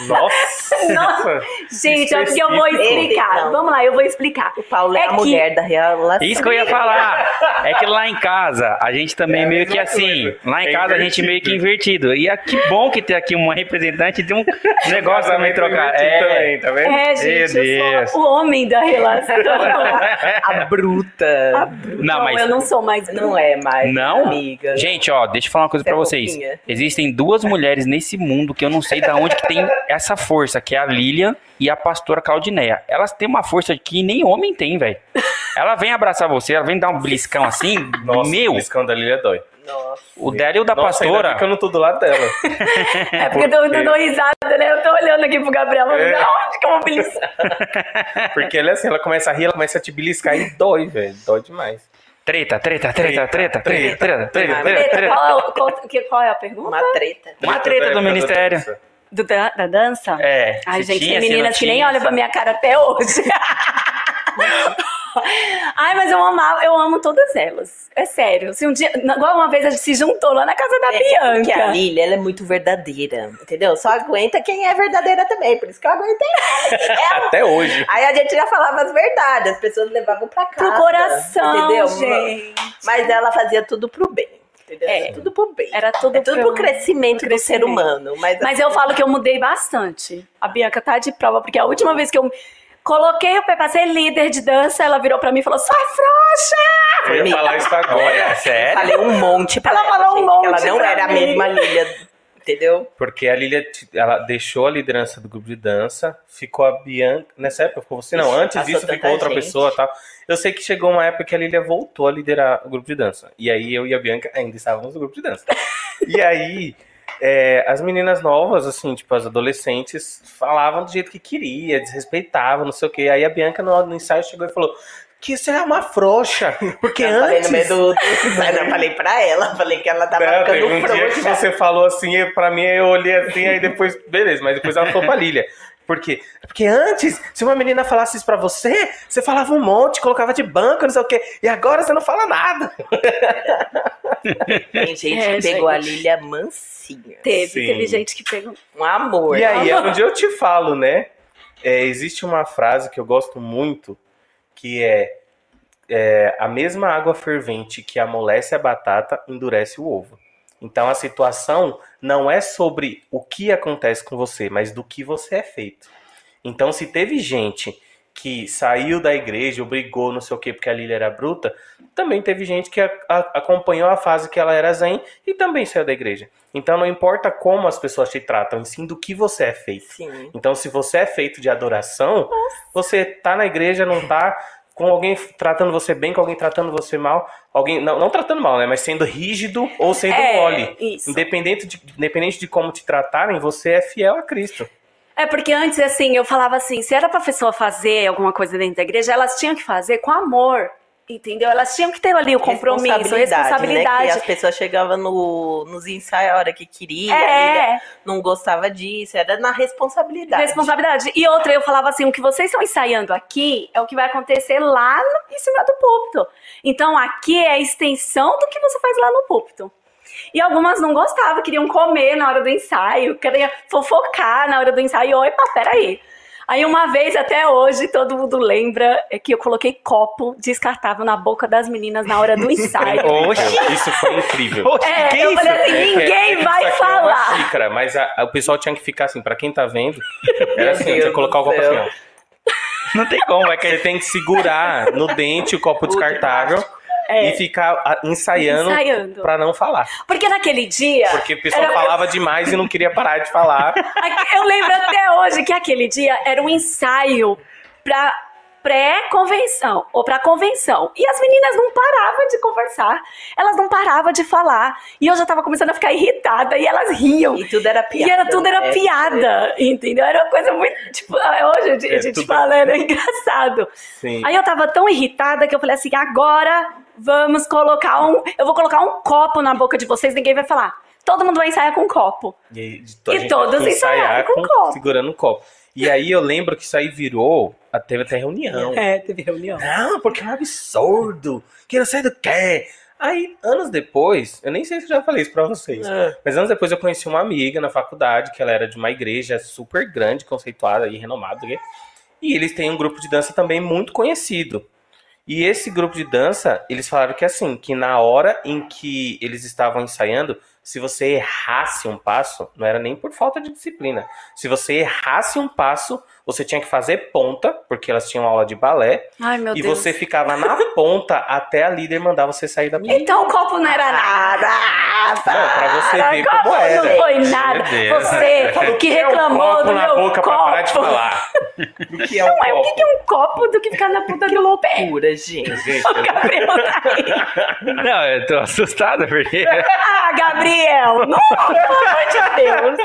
Nossa! Nossa. Gente, é porque eu vou explicar. Não. Vamos lá, eu vou explicar. O Paulo é, É a que- mulher da relação. Isso que eu ia falar. É que lá em casa, a gente também É a meio que assim. coisa. Lá em É casa a gente meio que invertido. E é que bom que ter aqui uma representante de um negócio também trocar. invertido É. também, tá vendo? É, gente, eu sou o homem da relação. A bruta. Não, mas. eu não sou mais. Não é mais. Não? Amiga. Gente, ó, deixa eu falar uma coisa Você é pra vocês. fofinha. Existem duas mulheres nesse mundo que eu não sei da onde que tem essa força, que é a Lilian e a pastora Claudineia. Elas têm uma força que nem homem tem, velho. Ela vem abraçar você, ela vem dar um bliscão assim, Nossa, meu, o Liscão da Lilia dói. Nossa. o dela e o da Nossa, ainda pastora. que eu não tô do lado dela. É porque eu tô dando risada, né? Eu tô olhando aqui pro Gabriel, É. da onde que eu vou beliscar? Porque ela é assim, ela começa a rir, ela começa a te beliscar e dói, velho. Dói demais. Treta, treta, treta, treta, treta, treta, treta, Ah, treta, Eita, treta. Qual, é qual- que- qual é a pergunta? Uma treta. Uma treta do ministério. Do da, da dança? É. Ai, gente, tinha, tem meninas que nem olham pra minha cara até hoje. Ai, mas eu amava, eu amo todas elas. É sério. Se um dia, igual uma vez a gente se juntou lá na casa da Porque a Bianca. Lilia, ela é muito verdadeira, entendeu? Só aguenta quem é verdadeira também, por isso que eu aguentei ela. Até hoje. Aí a gente já falava as verdades, as pessoas levavam pra casa. Pro coração, entendeu? gente. Mas ela fazia tudo pro bem, entendeu? É. Era tudo pro bem. Era tudo é tudo pro- pro crescimento, pro do ser crescimento. humano. Mas, Mas eu falo que eu mudei bastante. A Bianca tá de prova, porque a última vez que eu Coloquei o pé pra ser líder de dança, ela virou pra mim e falou: sua frouxa! Eu ia falar isso agora. Sério? falei um monte pra Ela ela, falou um monte Ela não era a mesma Lilia, entendeu? Porque a Lilia, ela deixou a liderança do grupo de dança, ficou a Bianca. Nessa época ficou você? Não, antes passou disso ficou outra gente. pessoa e tal. Eu sei que chegou uma época que a Lilia voltou a liderar o grupo de dança. E aí eu e a Bianca ainda estávamos no grupo de dança. e aí. é, as meninas novas, assim, tipo, as adolescentes, falavam do jeito que queria, desrespeitavam, não sei o quê. Aí a Bianca no, no ensaio chegou e falou: que você é uma frouxa. Porque Eu falei antes. no meio do. Mas eu falei pra ela, falei que ela tava Não, ficando um dia que frouxa. você falou assim, e pra mim eu olhei assim, aí depois, beleza, mas depois ela falou pra Lilia. Por quê? Porque antes, se uma menina falasse isso pra você, você falava um monte, colocava de banco, não sei o quê. E agora você não fala nada. Tem gente É, que pegou a gente. Lilia mansinha. Teve, Sim. teve gente que pegou. Um amor. E aí, é onde eu te falo, né? É, existe uma frase que eu gosto muito, que é, é, a mesma água fervente que amolece a batata endurece o ovo. Então a situação não é sobre o que acontece com você, mas do que você é feito. Então se teve gente que saiu da igreja, obrigou, não sei o quê, porque a Lília era bruta, também teve gente que a- a- acompanhou a fase que ela era zen e também saiu da igreja. Então não importa como as pessoas te tratam, e sim do que você é feito. Sim. Então, se você é feito de adoração, você tá na igreja, não tá com alguém tratando você bem, com alguém tratando você mal, alguém não, não tratando mal, né, mas sendo rígido ou sendo É, mole. isso. Independente de, independente de como te tratarem, você é fiel a Cristo. É porque antes, assim, eu falava assim, se era pra pessoa fazer alguma coisa dentro da igreja, elas tinham que fazer com amor, entendeu? Elas tinham que ter ali o compromisso, responsabilidade. Né? Que as pessoas chegavam no, nos ensaios a hora que queria, É, não gostava disso, era na responsabilidade. responsabilidade. E outra, eu falava assim, o que vocês estão ensaiando aqui é o que vai acontecer lá no- em cima do púlpito. Então, aqui é a extensão do que você faz lá no púlpito. E algumas não gostavam, queriam comer na hora do ensaio, queriam fofocar na hora do ensaio. Opa, peraí. Aí uma vez, até hoje, todo mundo lembra é que eu coloquei copo descartável na boca das meninas na hora do ensaio. Oxi. Isso foi incrível. Oxi, É, que eu isso? falei assim, É é ninguém que vai aqui é uma falar. xícara, mas a- a- o pessoal tinha que ficar assim, pra quem tá vendo, era assim, Deus que colocar o copo assim, ó. Não tem como, é que Você tem que segurar no dente o copo descartável É. e ficar ah, ensaiando, Ensaiando. pra não falar. Porque naquele dia. Porque o pessoal Era- falava demais e não queria parar de falar. Eu lembro até hoje que aquele dia era um ensaio pra pré-convenção ou pra convenção. E as meninas não paravam de conversar, elas não paravam de falar. E eu já tava começando a ficar irritada e elas riam. E tudo era piada. E era tudo era né? piada, entendeu? Era uma coisa muito. Tipo, hoje a gente, É, a gente tudo- fala, era engraçado. Sim. Aí eu tava tão irritada que eu falei assim: agora vamos colocar um. Eu vou colocar um copo na boca de vocês, ninguém vai falar. Todo mundo vai ensaiar com um copo. E, de- E todos ensaiaram com copo. Segurando um copo. E aí eu lembro que isso aí virou. ah, Teve até reunião. É, teve reunião. Não, porque é um absurdo. Que não sei do quê. Aí, anos depois, eu nem sei se eu já falei isso pra vocês. Ah. Mas anos depois eu conheci uma amiga na faculdade, que ela era de uma igreja super grande, conceituada e renomada. E eles têm um grupo de dança também muito conhecido. E esse grupo de dança, eles falaram que assim, que na hora em que eles estavam ensaiando, se você errasse um passo, não era nem por falta de disciplina. Se você errasse um passo, você tinha que fazer ponta, porque elas tinham aula de balé, Ai, meu e Deus. você ficava na ponta até a líder mandar você sair da ponta. Então o copo não era nada. Não, pra você ver copo como era. Não foi nada. Você que reclamou é um copo do meu boca copo. pra parar de falar. Do que é um Não é o que copo? é um copo do que ficar na ponta do pé. Pura, gente. Gente, O Gabriel tá aí. Não, eu tô assustado porque. Ah, Gabriel! Não, pelo amor de Deus.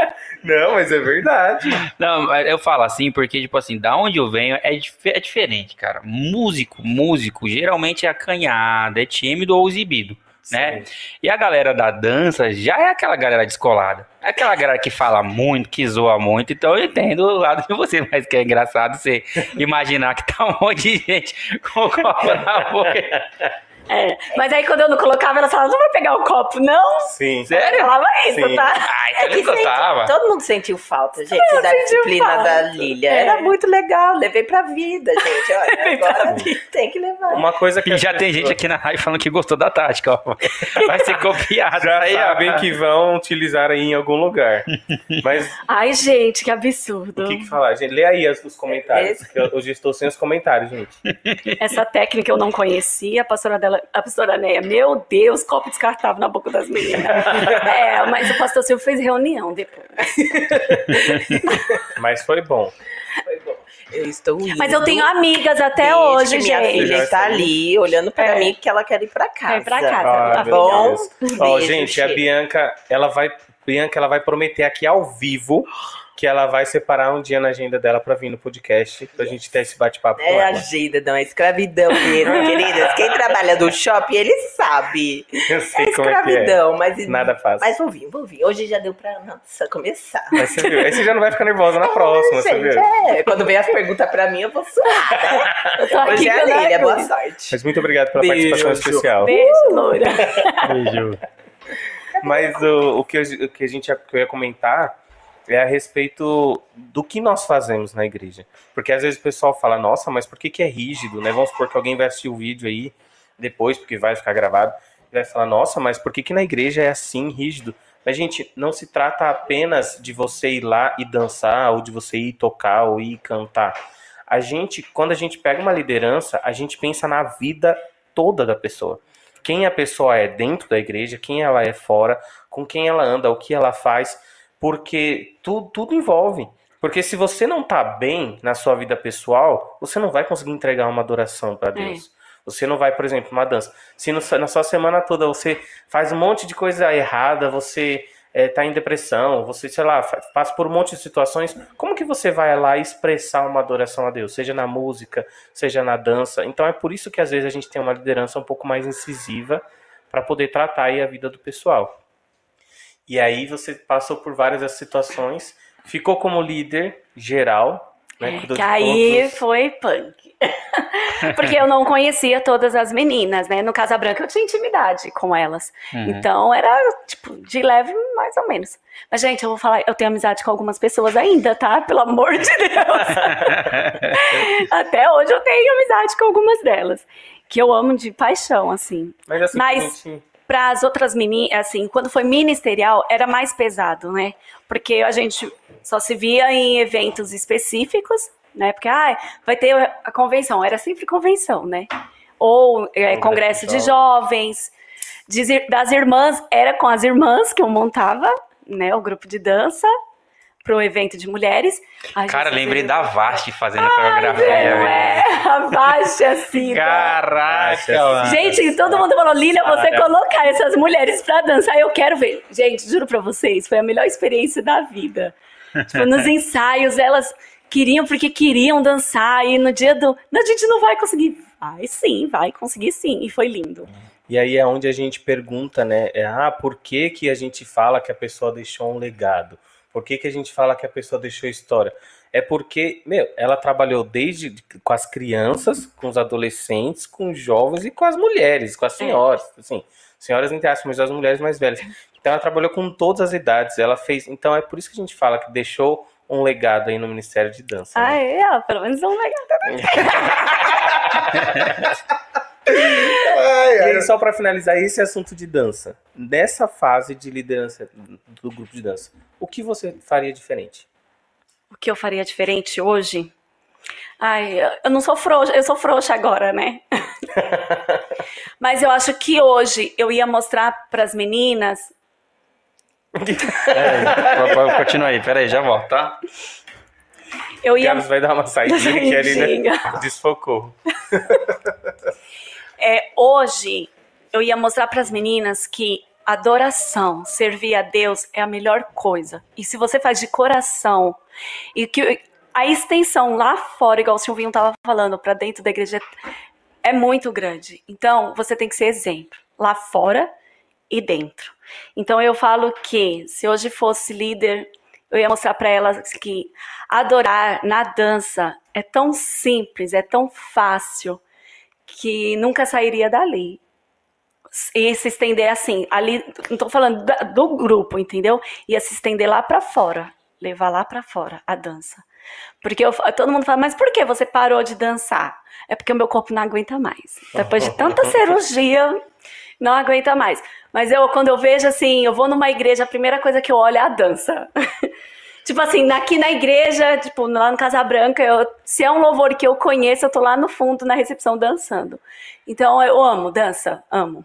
Não, mas é verdade. Não, mas eu falo assim porque, tipo assim, da onde eu venho é, dif- é diferente, cara. Músico, músico, geralmente é acanhado, é tímido ou exibido, né? E a galera da dança já é aquela galera descolada. É aquela galera que fala muito, que zoa muito. Então eu entendo o lado de você, mas que é engraçado você imaginar que tá um monte de gente com o copo na boca. É, mas aí quando eu não colocava, ela falava, não vai pegar o copo, não? Sim. Ela falava isso, Sim. tá? Ah, então É ele que gostava. Todo mundo sentiu falta, gente, Eu da disciplina falta. da Lilia. É. Era muito legal, levei pra vida, gente. Olha, agora tem que levar. Uma coisa que E já tem gente aqui na live falando que gostou da tática, ó. Vai ser copiado. já aí, ó. sabem que vão utilizar aí em algum lugar. Mas Ai, gente, que absurdo. o que, que falar? Gente, lê aí os comentários. Esse- que eu- Hoje estou sem os comentários, gente. Essa técnica eu não conhecia, a pastora dela, a pastora Neia, meu Deus, copo descartável na boca das meninas. é, mas o pastor Silvio fez reunião depois. Mas foi bom. Foi bom. Eu estou indo. Mas eu tenho amigas até Desde hoje, que minha gente. filha Já está ali olhando para É. mim porque ela quer ir para casa. Quer ir pra casa. Ah, tá bom? Ó, gente, a cheiro. Bianca, ela vai. Bianca, ela vai prometer aqui ao vivo que ela vai separar um dia na agenda dela pra vir no podcast, pra gente ter esse bate-papo com É ela. agenda, não, é escravidão mesmo, queridas. Quem trabalha no shopping, ele sabe. Eu sei É como é que é. escravidão, mas. Nada fácil. Mas vou vir, vou vir. Hoje já deu pra nossa, começar. Mas você viu? Aí você já não vai ficar nervosa na próxima, você Gente, viu? é. Quando vem as perguntas pra mim, eu vou suar. Eu tô aqui Hoje é a Lília, boa sorte. Mas muito obrigado pela Beijo. participação especial. Beijo, Loura. Beijo. Mas o, o que, eu, o que a gente ia- que eu ia comentar é a respeito do que nós fazemos na igreja. Porque às vezes o pessoal fala, nossa, mas por que, que é rígido, né? Vamos supor que alguém vai assistir o vídeo aí depois, porque vai ficar gravado, e vai falar, nossa, mas por que, que na igreja é assim, rígido? Mas, gente, não se trata apenas de você ir lá e dançar, ou de você ir tocar, ou ir cantar. A gente, quando a gente pega uma liderança, a gente pensa na vida toda da pessoa. Quem a pessoa é dentro da igreja, quem ela é fora, com quem ela anda, o que ela faz, porque tu, tudo envolve. Porque se você não tá bem na sua vida pessoal, você não vai conseguir entregar uma adoração para Deus. Você não vai, por exemplo, uma dança. Se no- na sua semana toda você faz um monte de coisa errada, você é, tá em depressão, você, sei lá, passa por um monte de situações, como que você vai lá expressar uma adoração a Deus? Seja na música, seja na dança. Então é por isso que às vezes a gente tem uma liderança um pouco mais incisiva para poder tratar aí a vida do pessoal. E aí você passou por várias situações, ficou como líder geral, né? É, que aí foi punk. Porque eu não conhecia todas as meninas, né? No Casa Branca eu tinha intimidade com elas. Uhum. Então era, tipo, de leve, mais ou menos. Mas, gente, eu vou falar, eu tenho amizade com algumas pessoas ainda, tá? Pelo amor de Deus. Até hoje eu tenho amizade com algumas delas. Que eu amo de paixão, assim. Mas assim, Mas- gente, Para as outras meninas, assim, quando foi ministerial, era mais pesado, né? Porque a gente só se via em eventos específicos, né? Porque, ah, vai ter a convenção, era sempre convenção, né? Ou é, Congresso de jovens, de- das irmãs, era com as irmãs que eu montava, né? O grupo de dança, para o evento de mulheres. Ai, Cara, lembrei da Vasti fazendo a Não coreografia, velho. é, a Vasti, assim. Caraca, Nossa, mano. Gente, todo mundo falou, Lília, você colocar essas mulheres pra dançar, eu quero ver. Gente, juro pra vocês, foi a melhor experiência da vida. Tipo, nos ensaios, elas queriam porque queriam dançar, e no dia do. Não, a gente não vai conseguir. Vai sim, vai conseguir sim. E foi lindo. E aí é onde a gente pergunta, né? É, ah, por que, que a gente fala que a pessoa deixou um legado? Por que, que a gente fala que a pessoa deixou história? É porque, meu, ela trabalhou desde com as crianças, com os adolescentes, com os jovens e com as mulheres, com as senhoras, assim, senhoras entre aspas, mas as mulheres mais velhas. Então ela trabalhou com todas as idades, ela fez, então é por isso que a gente fala que deixou um legado aí no Ministério de Dança. né? Ah, é, ó, pelo menos um legal. Ai, E ai. aí, só para finalizar esse assunto de dança, nessa fase de liderança do grupo de dança, o que você faria diferente? O que eu faria diferente hoje? Ai, eu não sou frouxa, eu sou frouxa agora, né? Mas eu acho que hoje eu ia mostrar pras meninas É, continua aí, peraí, já volto, tá? Eu ia. Carlos vai dar uma saidinha que ele né, desfocou. É, hoje eu ia mostrar para as meninas que adoração, servir a Deus é a melhor coisa. E se você faz de coração e que a extensão lá fora, igual o Silvinho estava falando, para dentro da igreja é muito grande. Então você tem que ser exemplo lá fora e dentro. Então eu falo que se hoje fosse líder, eu ia mostrar para elas que adorar na dança é tão simples, é tão fácil que nunca sairia dali. e se estender assim, ali, não tô falando da- do grupo, entendeu? Ia se estender lá pra fora, levar lá pra fora a dança. Porque eu todo mundo fala, mas por que você parou de dançar? É porque o meu corpo não aguenta mais. Depois de tanta cirurgia, não aguenta mais. Mas eu, quando eu vejo assim, eu vou numa igreja, a primeira coisa que eu olho é a dança. tipo assim, aqui na igreja, tipo, lá no Casa Branca, eu, se é um louvor que eu conheço, eu tô lá no fundo, na recepção, dançando. Então eu amo dança, amo.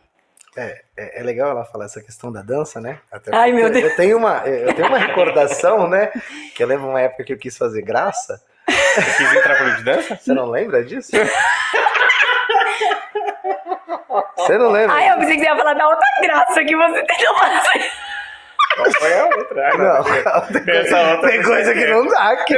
É, é, é legal ela falar essa questão da dança, né? Até Ai, meu Deus. Eu tenho uma, eu tenho uma recordação, né? Que eu lembro uma época que eu quis fazer graça. Você quis entrar pro grupo de dança? Você não lembra disso? Você não lembra? Ai, eu pensei que você ia falar da outra graça que você tentou fazer. Qual foi a outra? Ah, Não, tem Essa coisa, outra tem coisa que é. não dá aqui.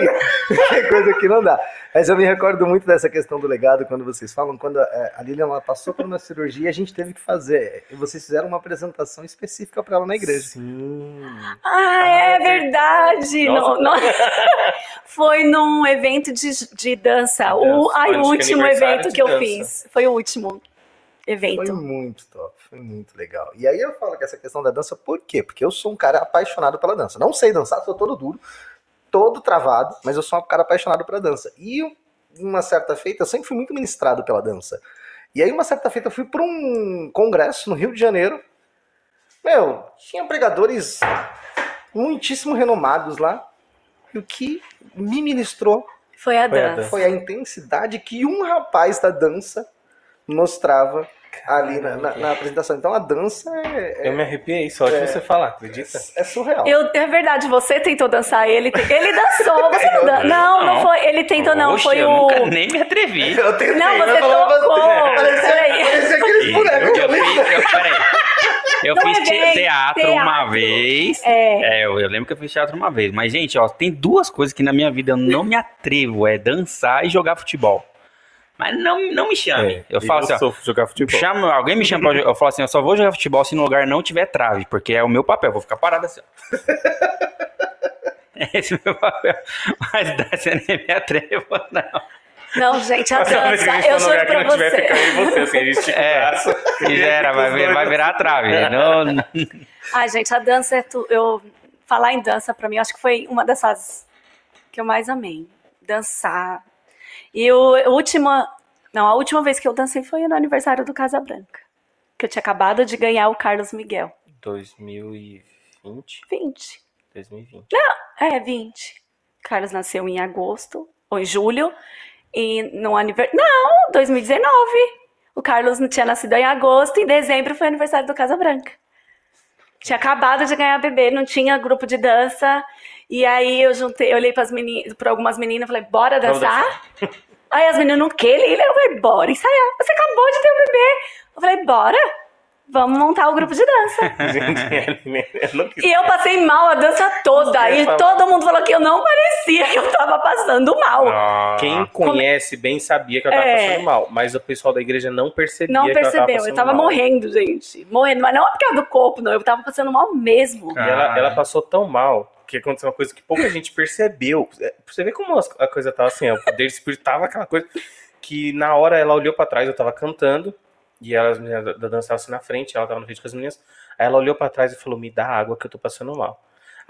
Tem coisa que não dá. Mas eu me recordo muito dessa questão do legado quando vocês falam, quando é, a Lilian ela passou por uma cirurgia, a gente teve que fazer. E vocês fizeram uma apresentação específica para ela na igreja. Sim. Ah, é verdade. Nossa. Não- não- Foi num evento de, de dança. O, dança. ai, o que último evento que eu dança. fiz. Foi o último Foi evento. muito top, foi muito legal. E aí eu falo que essa questão da dança, por quê? Porque eu sou um cara apaixonado pela dança. Não sei dançar, sou todo duro, todo travado, mas eu sou um cara apaixonado pela dança. E uma certa feita, eu sempre fui muito ministrado pela dança. E aí uma certa feita eu fui para um congresso no Rio de Janeiro. Meu, tinha pregadores muitíssimo renomados lá. E o que me ministrou Foi a Foi a dança. dança. foi a intensidade que um rapaz da dança mostrava ali na, na- na apresentação. Então a dança é, Eu me arrepiei só de você falar, acredita? é surreal. Eu, é verdade, você tentou dançar, ele, ele dançou, você não dan- Não, não foi, ele tentou, não, Oxe, foi eu o... nunca nem me atrevi. Eu tentei, Não, eu você falava tocou. assim, Parecia, aqueles Eu, bonecos. eu fiz, eu, peraí. Eu Não fiz é te- bem teatro, teatro. uma vez. É. É, eu, eu lembro que eu fiz teatro uma vez. Mas, gente, ó, tem duas coisas que na minha vida eu não me atrevo: é dançar e jogar futebol. Mas não, não me chame. É, eu falo assim, ó, sou jogar futebol. chama, alguém me chama pra jogar. Eu falo assim, eu só vou jogar futebol se no lugar não tiver trave, porque é o meu papel. eu Vou ficar parado assim. ó. Esse é o meu papel. Mas dança eu nem me atrevo, não. Não, gente, a a dança, eu juro pra não tiver, fica eu você. você, assim, a gente estica É, braço. e já era, vai, vir- vai virar trave. Não, não- Ai, gente, a dança é tu, eu falar em dança pra mim, eu acho que foi uma dessas que eu mais amei, dançar. E o a última, não, a última vez que eu dancei foi no aniversário do Casa Branca, que eu tinha acabado de ganhar o Carlos Miguel. 2020? 20. 2020. É, 20. Carlos nasceu em agosto, ou em julho, e no aniversário. Não, 2019. O Carlos não tinha nascido em agosto, em dezembro foi o aniversário do Casa Branca. Tinha acabado de ganhar bebê, não tinha grupo de dança. E aí eu juntei, eu olhei para algumas meninas e falei, bora dançar? Aí as meninas não querem, ele eu falei, bora ensaiar. Você acabou de ter um bebê. Eu falei, bora, vamos montar o grupo de dança. Gente, quis. E eu passei mal a dança toda. E todo mundo falou que eu não parecia que eu tava passando mal. Ah, Quem conhece bem sabia que eu tava É. passando mal, mas o pessoal da igreja não percebia Não que eu tava percebeu. Eu tava morrendo, gente. Morrendo. Mas não é por causa do corpo, não. Eu tava passando mal mesmo. E ela, ela passou tão mal que aconteceu uma coisa que pouca gente percebeu. É, você ver como a coisa tava assim, ó, o poder espírito tava aquela coisa que na hora ela olhou pra trás, eu tava cantando, e ela, as meninas da- da dança assim na frente, ela tava na frente com as meninas. Aí ela olhou pra trás e falou: Me dá água que eu tô passando mal.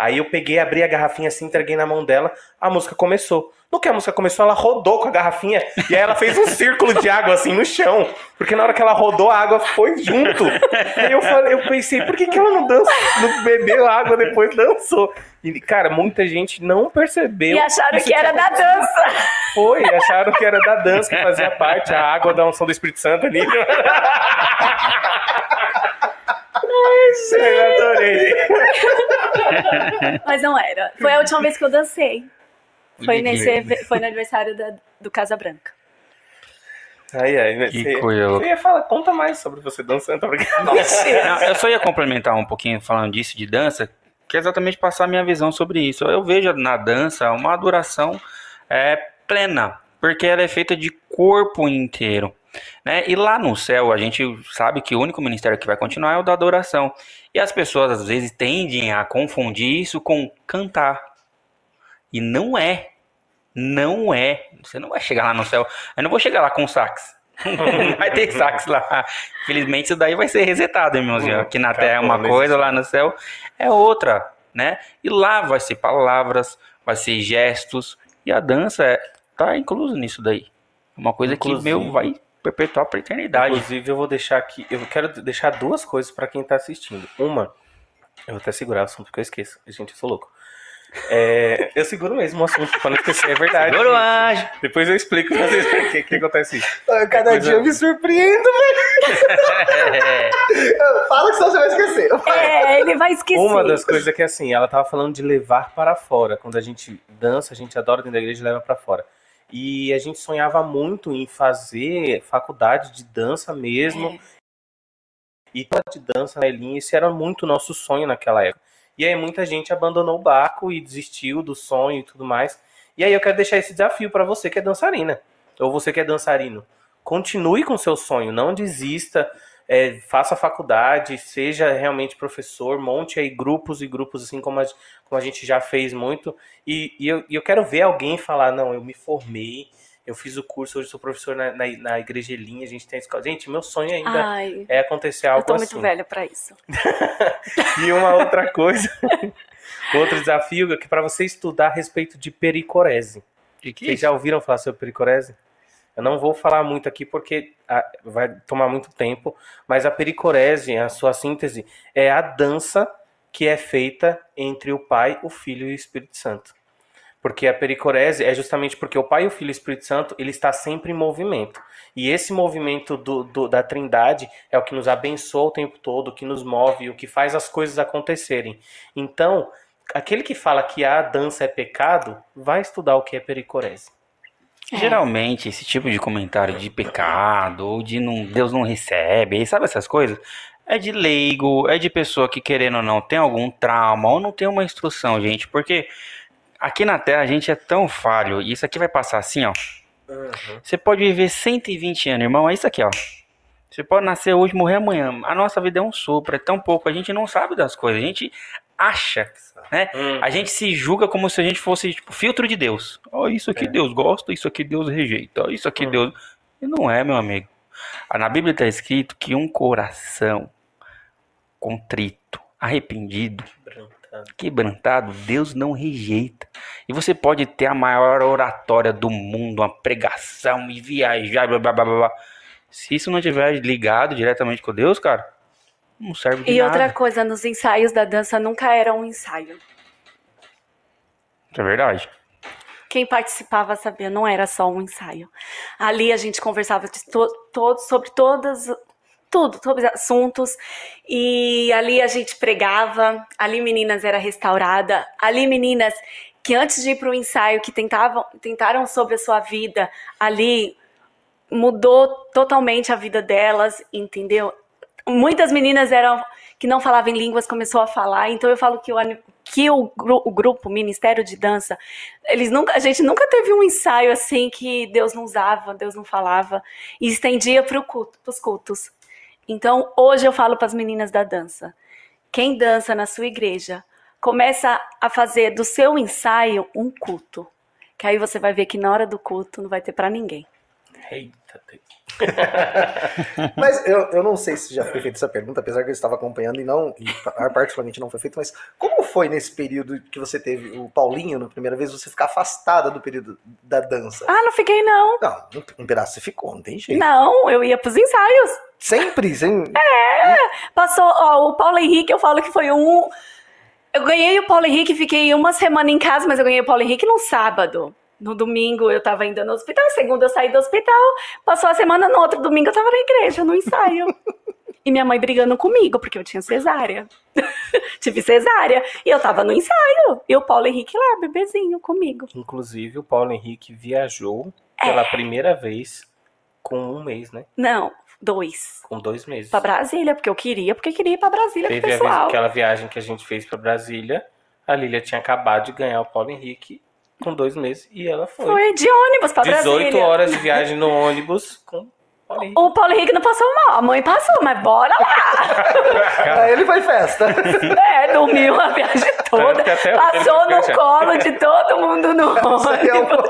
Aí eu peguei, abri a garrafinha assim, entreguei na mão dela, a música começou. No que a música começou, ela rodou com a garrafinha e aí ela fez um círculo de água assim no chão. Porque na hora que ela rodou, a água foi junto. E eu falei, eu pensei, por que, que ela não dança? Não bebeu água, depois dançou. E, cara, muita gente não percebeu. E acharam isso que era da dança. foi, acharam que era da dança que fazia parte, a água da unção do Espírito Santo ali. Eu adorei. Mas não era. Foi a última vez que eu dancei. Foi, nesse, foi no aniversário da- do Casa Branca. Ai, ai, né? Que Você, você ia falar, conta mais sobre você dançando, brincando? Não, eu só ia complementar um pouquinho falando disso de dança, que é exatamente passar a minha visão sobre isso. Eu vejo na dança uma adoração é, plena, porque ela é feita de corpo inteiro. Né? E lá no céu a gente sabe que o único ministério que vai continuar é o da adoração. E as pessoas às vezes tendem a confundir isso com cantar. E não é. Não é. Você não vai chegar lá no céu. Eu não vou chegar lá com sax. Não vai ter sax lá. Infelizmente, isso daí vai ser resetado, irmãozinho. Aqui na Terra é uma coisa, lá no céu é outra, né? E lá vai ser palavras, vai ser gestos. E a dança é, tá incluso nisso daí. Uma coisa Inclusive. que, meu, vai perpetuar pra eternidade. Inclusive, eu vou deixar aqui. Eu quero deixar duas coisas pra quem tá assistindo. Uma, eu vou até segurar o assunto porque eu esqueço. Gente, eu sou louco. É, eu seguro mesmo o assunto pra não esquecer, é verdade. Segura o gente. anjo. Depois eu explico pra vocês o que, que acontece. Cada Depois dia eu- eu me surpreendo, velho. Fala que senão você vai esquecer. É, ele vai esquecer. Uma das coisas é que assim, ela tava falando de levar para fora. Quando a gente dança, a gente adora dentro da igreja e leva para fora. E a gente sonhava muito em fazer faculdade de dança mesmo. E de dança na Elinha, isso era muito nosso sonho naquela época. E aí muita gente abandonou o barco e desistiu do sonho e tudo mais. E aí eu quero deixar esse desafio para você que é dançarina, ou você que é dançarino. Continue com seu sonho, não desista, é, faça faculdade, seja realmente professor, monte aí grupos e grupos, assim como a, como a gente já fez muito. E, e eu, eu quero ver alguém falar: não, eu me formei, eu fiz o curso, hoje sou professor na, na, na Igreja Elinha, a gente tem a escola. Gente, meu sonho ainda Ai, é acontecer eu algo tô assim. muito velha pra isso. E uma outra coisa, outro desafio é que para você estudar a respeito de pericorese. De que Vocês já ouviram falar sobre pericorese? Eu não vou falar muito aqui porque ah, vai tomar muito tempo, mas a pericorese, a sua síntese, é a dança que é feita entre o Pai, o Filho e o Espírito Santo. Porque a pericorese é justamente porque o Pai, o Filho e o Espírito Santo, ele está sempre em movimento. E esse movimento do, do- da trindade é o que nos abençoa o tempo todo, o que nos move, o que faz as coisas acontecerem. Então, aquele que fala que a dança é pecado, vai estudar o que é pericorese. Geralmente, esse tipo de comentário de pecado, ou de não, Deus não recebe, aí sabe essas coisas? É de leigo, é de pessoa que, querendo ou não, tem algum trauma, ou não tem uma instrução, gente. Porque aqui na Terra a gente é tão falho, e isso aqui vai passar assim, ó. Você pode viver 120 anos, irmão, é isso aqui, ó. Você pode nascer hoje, morrer amanhã. A nossa vida é um sopro, é tão pouco, a gente não sabe das coisas, a gente acha, né? A gente se julga como se a gente fosse tipo filtro de Deus. Ó, isso aqui Deus gosta, isso aqui Deus rejeita, ó, isso aqui Deus. E não é, meu amigo. Ah, Na Bíblia está escrito que um coração contrito, arrependido, quebrantado, Deus não rejeita. E você pode ter a maior oratória do mundo, uma pregação e viajar, blá blá blá blá. blá. Se isso não estiver ligado diretamente com Deus, cara, não serve de E nada. outra coisa, nos ensaios da dança nunca era um ensaio. Isso é verdade. Quem participava sabia, não era só um ensaio. Ali a gente conversava de to to- sobre todas, tudo, sobre assuntos. E ali a gente pregava, ali meninas era restaurada, ali meninas que antes de ir para o ensaio, que tentavam, tentaram sobre a sua vida, ali mudou totalmente a vida delas, entendeu? Muitas meninas eram que não falavam em línguas começou a falar, então eu falo que o, que o, o grupo Ministério de Dança, eles nunca, a gente nunca teve um ensaio assim que Deus não usava, Deus não falava e estendia para culto, os cultos. Então hoje eu falo para as meninas da dança, quem dança na sua igreja começa a fazer do seu ensaio um culto, que aí você vai ver que na hora do culto não vai ter para ninguém. Eita. Mas eu, eu não sei se já foi feita essa pergunta, apesar que eu estava acompanhando e não, e particularmente não foi feito, mas como foi nesse período que você teve o Paulinho na primeira vez, você ficar afastada do período da dança? Ah, não fiquei não. Não, um- pedaço você ficou, não tem jeito. Não, eu ia pros ensaios. Sempre, sem. Passou, ó, o Paulo Henrique, eu falo que foi um. Eu ganhei o Paulo Henrique, fiquei uma semana em casa, mas eu ganhei o Paulo Henrique no sábado. No domingo eu tava ainda no hospital, segunda eu saí do hospital, passou a semana, no outro domingo eu tava na igreja, no ensaio. E minha mãe brigando comigo, porque eu tinha cesárea. Tive cesárea. E eu tava no ensaio. E o Paulo Henrique lá, bebezinho, comigo. Inclusive, o Paulo Henrique viajou pela primeira vez com um mês, né? Não, dois. Com dois meses. Pra Brasília, porque eu queria, porque queria ir pra Brasília Teve a vez, pessoal. aquela viagem que a gente fez pra Brasília. A Lília tinha acabado de ganhar o Paulo Henrique com dois meses e ela foi. Foi de ônibus pra 18 Brasília. horas de viagem no ônibus com o Paulo Henrique. O Paulo Henrique não passou mal, a mãe passou, mas bora lá. Pra ele foi festa. é, dormiu a viagem toda, passou no colo de todo mundo no É ônibus.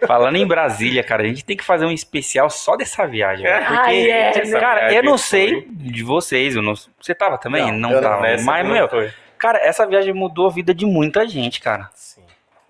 Falando em Brasília, cara, a gente tem que fazer um especial só dessa viagem. velho, Porque, Ai, é, cara, eu não foi- sei de vocês. Eu não... Você tava também? Não, Não, não. tava. Nessa Mas, não meu, foi. cara, essa viagem mudou a vida de muita gente, cara. Sim.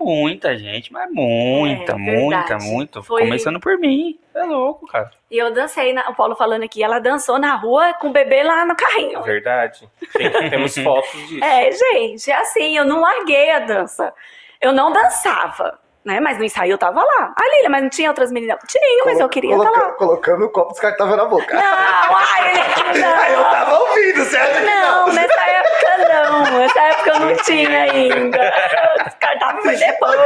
Muita gente, mas muita, É, muita, verdade. muito. Foi- Começando por mim. É louco, cara. E eu dancei, na- o Paulo falando aqui, ela dançou na rua com o bebê lá no carrinho. Verdade. Tem- temos fotos disso. É, gente, é assim, eu não larguei a dança. Eu não dançava, né? Mas no ensaio eu tava lá. A Lília, mas não tinha outras meninas? Tinha, mas eu queria estar Coloca- lá. Colocando o copo descartável na boca. Não, ai, ele... Aí eu Não, tava ouvindo, que não, não? nessa época não. Nessa época eu não tinha ainda. O descartável foi depois.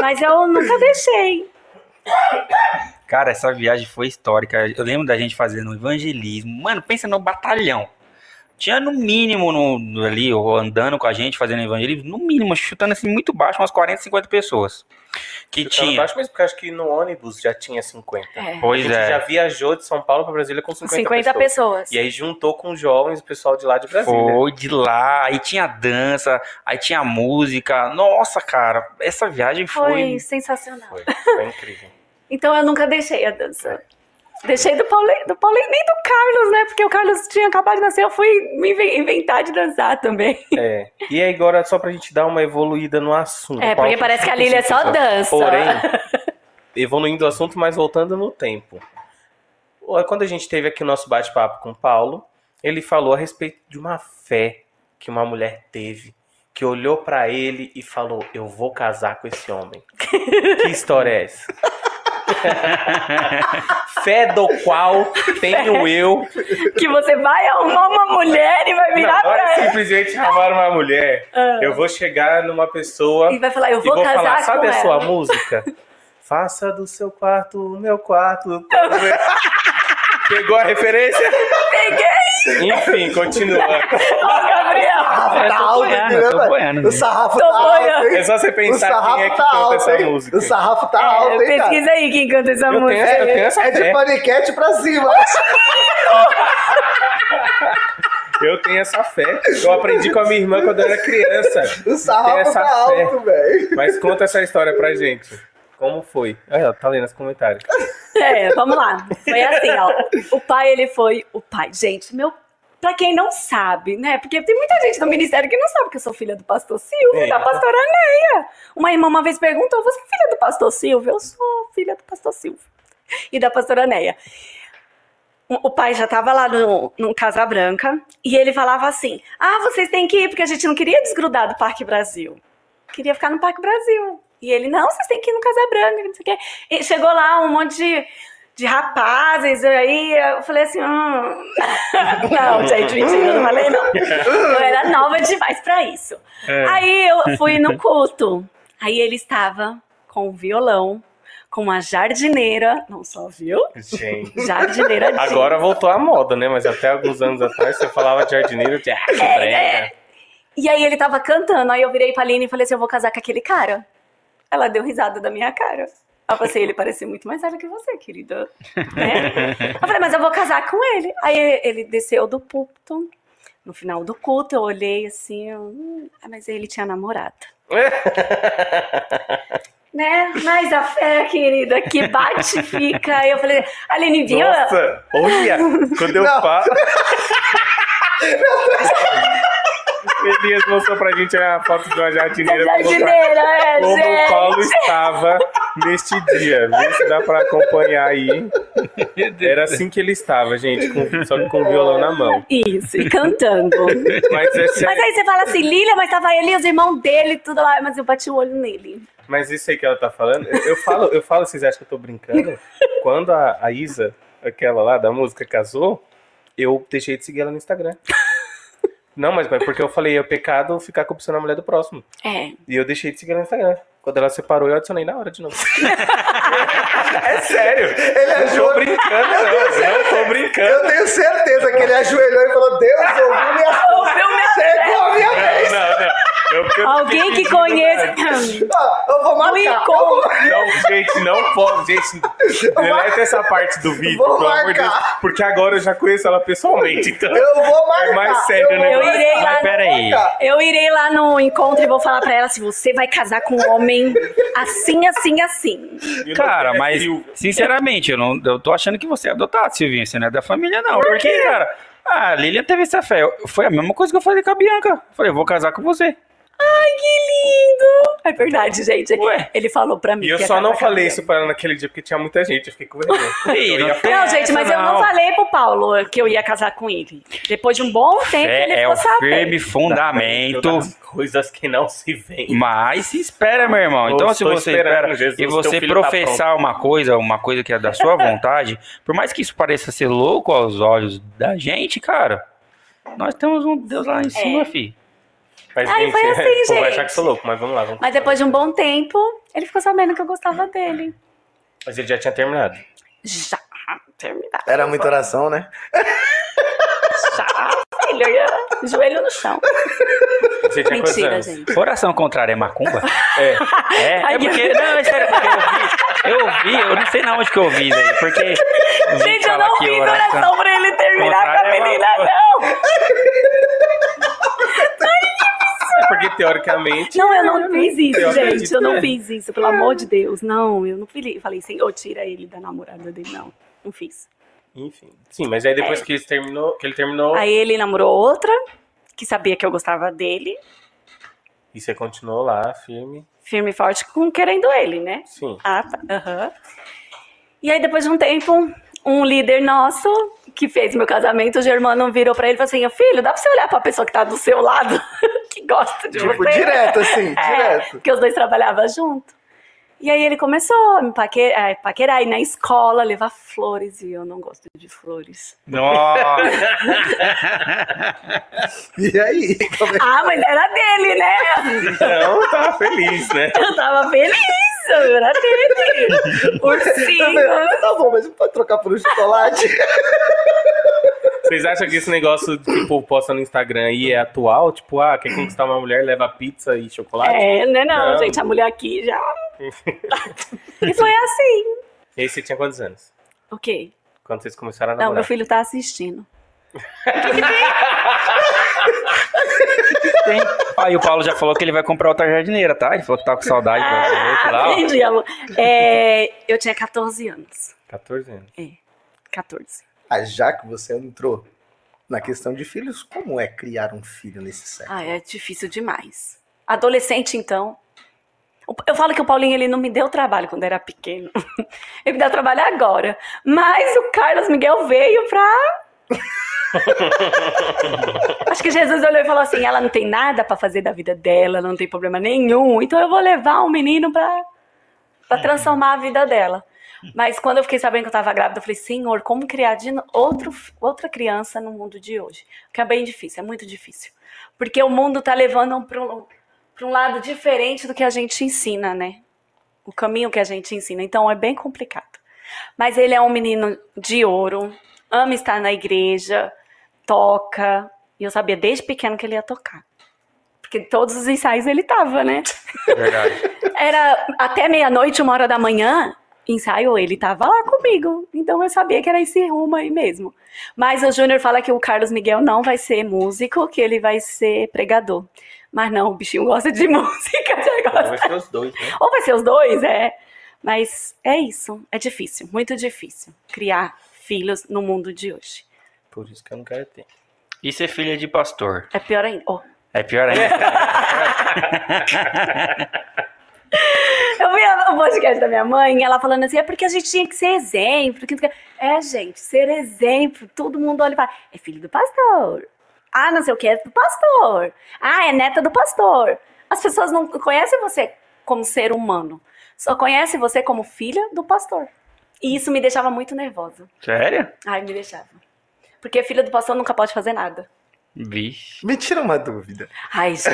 Mas eu nunca deixei. Cara, essa viagem foi histórica. Eu lembro da gente fazendo evangelismo. Mano, pensa no batalhão. Tinha no mínimo no, ali, ou andando com a gente, fazendo evangelismo, no mínimo, chutando assim muito baixo, umas 40, 50 pessoas. Que Chutando tinha. baixo, mas porque acho que no ônibus já tinha 50. É, a Pois gente é. já viajou de São Paulo para Brasília com 50, 50 pessoas. pessoas. E aí juntou com os jovens, o pessoal de lá de Brasília. Foi de lá, aí tinha dança, aí tinha música. Nossa, cara, essa viagem Foi foi. sensacional. Foi, foi incrível. Então eu nunca deixei a dança. Deixei do Paulinho, do Paulinho, nem do Carlos, né? Porque o Carlos tinha acabado de nascer, eu fui me inven- inventar de dançar também. É. E agora, só pra gente dar uma evoluída no assunto. É, porque parece que a cinco, Lília cinco só dança. Porém, evoluindo o assunto, mas voltando no tempo. Quando a gente teve aqui o nosso bate-papo com o Paulo, ele falou a respeito de uma fé que uma mulher teve, que olhou pra ele e falou: Eu vou casar com esse homem. que história é essa? fé do qual tenho eu. Que você vai arrumar uma mulher e vai virar Não, pra ela simplesmente amar uma mulher. Ah. Eu vou chegar numa pessoa e vai falar, eu vou, vou casar falar, sabe a ela. sua música? Faça do seu quarto o meu quarto. Pegou a referência? Peguei, Enfim, continua. ó, Gabriel. sarrafo Eu tá alto, boiando, aqui, né, velho? boiando, O sarrafo tá alto, hein? É só você O pensar quem é que tá canta alto, essa hein? música. O sarrafo tá É, alto, hein, cara? pesquisa aí quem canta essa Eu tenho, música. eu tenho essa É de fé. paniquete pra cima. Eu tenho essa fé. Eu aprendi com a minha irmã quando eu era criança. O sarrafo essa tá fé. alto, velho. Mas conta essa história pra gente. Como foi? Aí, ó, tá lendo os comentários. É, vamos lá. Foi assim, ó. O pai, ele foi. O pai, gente, meu. Pra quem não sabe, né? Porque tem muita gente do ministério que não sabe que eu sou filha do pastor Silvio, É. da pastora Neia. Uma irmã uma vez perguntou: Você é filha do pastor Silvio? Eu sou filha do pastor Silvio. E da pastora Neia. O pai já tava lá no, no Casa Branca e ele falava assim: Ah, vocês têm que ir, porque a gente não queria desgrudar do Parque Brasil. Queria ficar no Parque Brasil. E ele, não, vocês têm que ir no Casa Branca, não sei o quê. E chegou lá um monte de, de rapazes, aí eu falei assim, hum. não, gente, mentira, não falei não. Eu era nova demais pra isso. Aí eu fui no culto. Aí ele estava com o violão, com uma jardineira, não só viu? Gente. Jardineira de Agora voltou à moda, né? Mas até alguns anos atrás você falava de jardineiro, eu tinha ah, que brega. E aí ele tava cantando, aí eu virei pra Aline e falei assim, eu vou casar com aquele cara. Ela deu risada da minha cara. Eu falei assim, ele parecia muito mais velho que você, querida. Né? Eu falei, mas eu vou casar com ele. Aí ele desceu do púlpito. No final do culto, eu olhei assim, eu, hum, ah, mas ele tinha namorada. Né? Mas a fé, querida, que bate e fica. Aí eu falei, Aline, viu? Nossa, olha, quando eu Não. falo. Elias mostrou pra gente a foto de uma jardineira. Jardineira, é, Como o gente. Paulo estava neste dia. Vê se dá pra acompanhar aí. Era assim que ele estava, gente, com, só que com o violão na mão. Isso, e cantando. Mas é Mas aí você fala assim, Lília, mas tava ele e os irmãos dele, tudo lá, mas eu bati o olho nele. Mas isso aí que ela tá falando, eu, eu falo, eu falo, vocês acham que eu tô brincando? Quando a, a Isa, aquela lá da música, casou, eu deixei de seguir ela no Instagram. Não, mas mas porque eu falei, é pecado ficar cobiçando a mulher do próximo. É. E eu deixei de seguir no Instagram. Quando ela separou, eu adicionei na hora de novo. é sério. Ele Eu tô ajoelhou. brincando, não. Eu tô brincando. Eu tenho certeza que ele ajoelhou e falou: Deus ouviu minha Ouviu minha Chegou a minha vez. Não, não, Alguém que conheça. nada. Ah, eu vou marcar. encontro. Não, gente, não pode. Gente, deleta essa parte do vídeo, Vou pelo amor de Deus. Porque agora eu já conheço ela pessoalmente, então. Eu vou marcar. É mais sério, eu né? Eu irei lá. Mas peraí. Eu irei lá no encontro e vou falar pra ela se você vai casar com um homem assim, assim, assim. Cara, mas, sinceramente, eu, não, eu tô achando que você é adotado, Silvinho. Você não é da família, não. Porque, cara, a Lilian teve essa fé. Foi a mesma coisa que eu falei com a Bianca. Falei, eu vou casar com você. Ai, que lindo! É verdade, gente. Ué. Ele falou pra mim. E eu que ia só não falei ele. isso pra ela naquele dia porque tinha muita gente. Eu fiquei com vergonha. Não Não, gente, mas eu não falei pro Paulo que eu ia casar com ele. Depois de um bom tempo, ele Fé é ficou o sabendo. firme fundamento. Coisas que não se veem. Mas se espera, meu irmão. Então, Eu se você espera Jesus, e você filho tá professar uma coisa, uma coisa que é da sua vontade, por mais que isso pareça ser louco aos olhos da gente, cara, nós temos um Deus lá em cima, fi. Mas, Ai, gente, foi assim, o povo vai gente. achar que sou louco, mas vamos lá. Vamos. Mas depois de um bom tempo, ele ficou sabendo que eu gostava dele. Mas ele já tinha terminado. Já. Terminar. Era muita oração, né? Já. Filho, ia joelho no chão. Você tinha Mentira, gente. Oração contrária é macumba? É. É, é Ai, porque. Não, é sério, porque eu vi. Eu vi, eu não sei na onde que eu vi, velho. Porque. Gente, eu não fiz oração- oração pra ele terminar com a é menina, macumba. não. É porque teoricamente. Não, eu não fiz isso, Eu gente. Eu não que é. fiz isso, pelo amor de Deus. Não, eu não falei, falei Senhor, tira ele da namorada dele. Não, não fiz. Enfim. Sim, mas aí depois que, ele terminou, que ele terminou, Aí ele namorou outra, que sabia que eu gostava dele, e você continuou lá, firme. firme e forte, com querendo ele, né? Sim. Ah, tá. Aham. E aí, depois de um tempo, um líder nosso, que fez meu casamento, o Germano virou pra ele e falou assim: Filho, dá pra você olhar pra pessoa que tá do seu lado, que gosta de Tipo, você? direto, assim, É, direto. porque os dois trabalhavam junto. E aí ele começou a me paque- a paquerar, ir na escola, levar flores, e eu não gosto de flores. Nossa! E aí? Como é- Ah, mas era dele, né? Então, eu tava feliz, né? Eu tava feliz, era dele. Ursinho. Tá bom, mas não pode trocar por um chocolate? Vocês acham que esse negócio que o povo posta no Instagram aí é atual? Tipo, ah, quer conquistar uma mulher, leva pizza e chocolate? É, né não, Não. gente, a mulher aqui já... e foi assim. E aí você tinha quantos anos? O quê? Quando vocês começaram a Não, meu namorar? filho tá assistindo. Tem. Aí o Paulo já falou que ele vai comprar outra jardineira, tá? Ele falou que tá com saudade. Ah, entendi, amor. É, eu tinha 14 anos. 14 anos. 14. Ah, já que você entrou na questão de filhos, como é criar um filho nesse século? Ah, é difícil demais. Adolescente, então. Eu falo que o Paulinho ele não me deu trabalho quando era pequeno. Ele me deu trabalho agora. Mas o Carlos Miguel veio pra. Acho que Jesus olhou e falou assim: ela não tem nada pra fazer da vida dela, ela não tem problema nenhum. Então eu vou levar um menino pra, pra transformar a vida dela. Mas quando eu fiquei sabendo que eu tava grávida, eu falei: Senhor, como criar outro, outra criança no mundo de hoje? Que é bem difícil, é muito difícil. Porque o mundo tá levando para um, um lado diferente do que a gente ensina, né? O caminho que a gente ensina. Então é bem complicado. Mas ele é um menino de ouro, ama estar na igreja, toca. E eu sabia desde pequeno que ele ia tocar. Porque todos os ensaios ele tava, né? Verdade. Era até meia-noite, uma hora da manhã, ensaio, ele tava lá comigo. Então eu sabia que era esse rumo aí mesmo. Mas o Júnior fala que o Carlos Miguel não vai ser músico, que ele vai ser pregador. Mas não, o bichinho gosta de música, gosta. vai ser os dois, né? Ou vai ser os dois, é. Mas é isso, é difícil, muito difícil criar filhos no mundo de hoje. Por isso que eu não quero ter. E ser filha de pastor? É pior ainda. Oh, É pior ainda. Eu vi o podcast da minha mãe, ela falando assim, é porque a gente tinha que ser exemplo. que- É, gente, ser exemplo. Todo mundo olha e fala, é filho do pastor. Ah, não sei o que, é do pastor. Ah, é neta do pastor. As pessoas não conhecem você como ser humano. Só conhecem você como filha do pastor. E isso me deixava muito nervosa. Sério? Ai, me deixava. Porque filha do pastor nunca pode fazer nada. Vixe. Me tira uma dúvida. Ai, gente.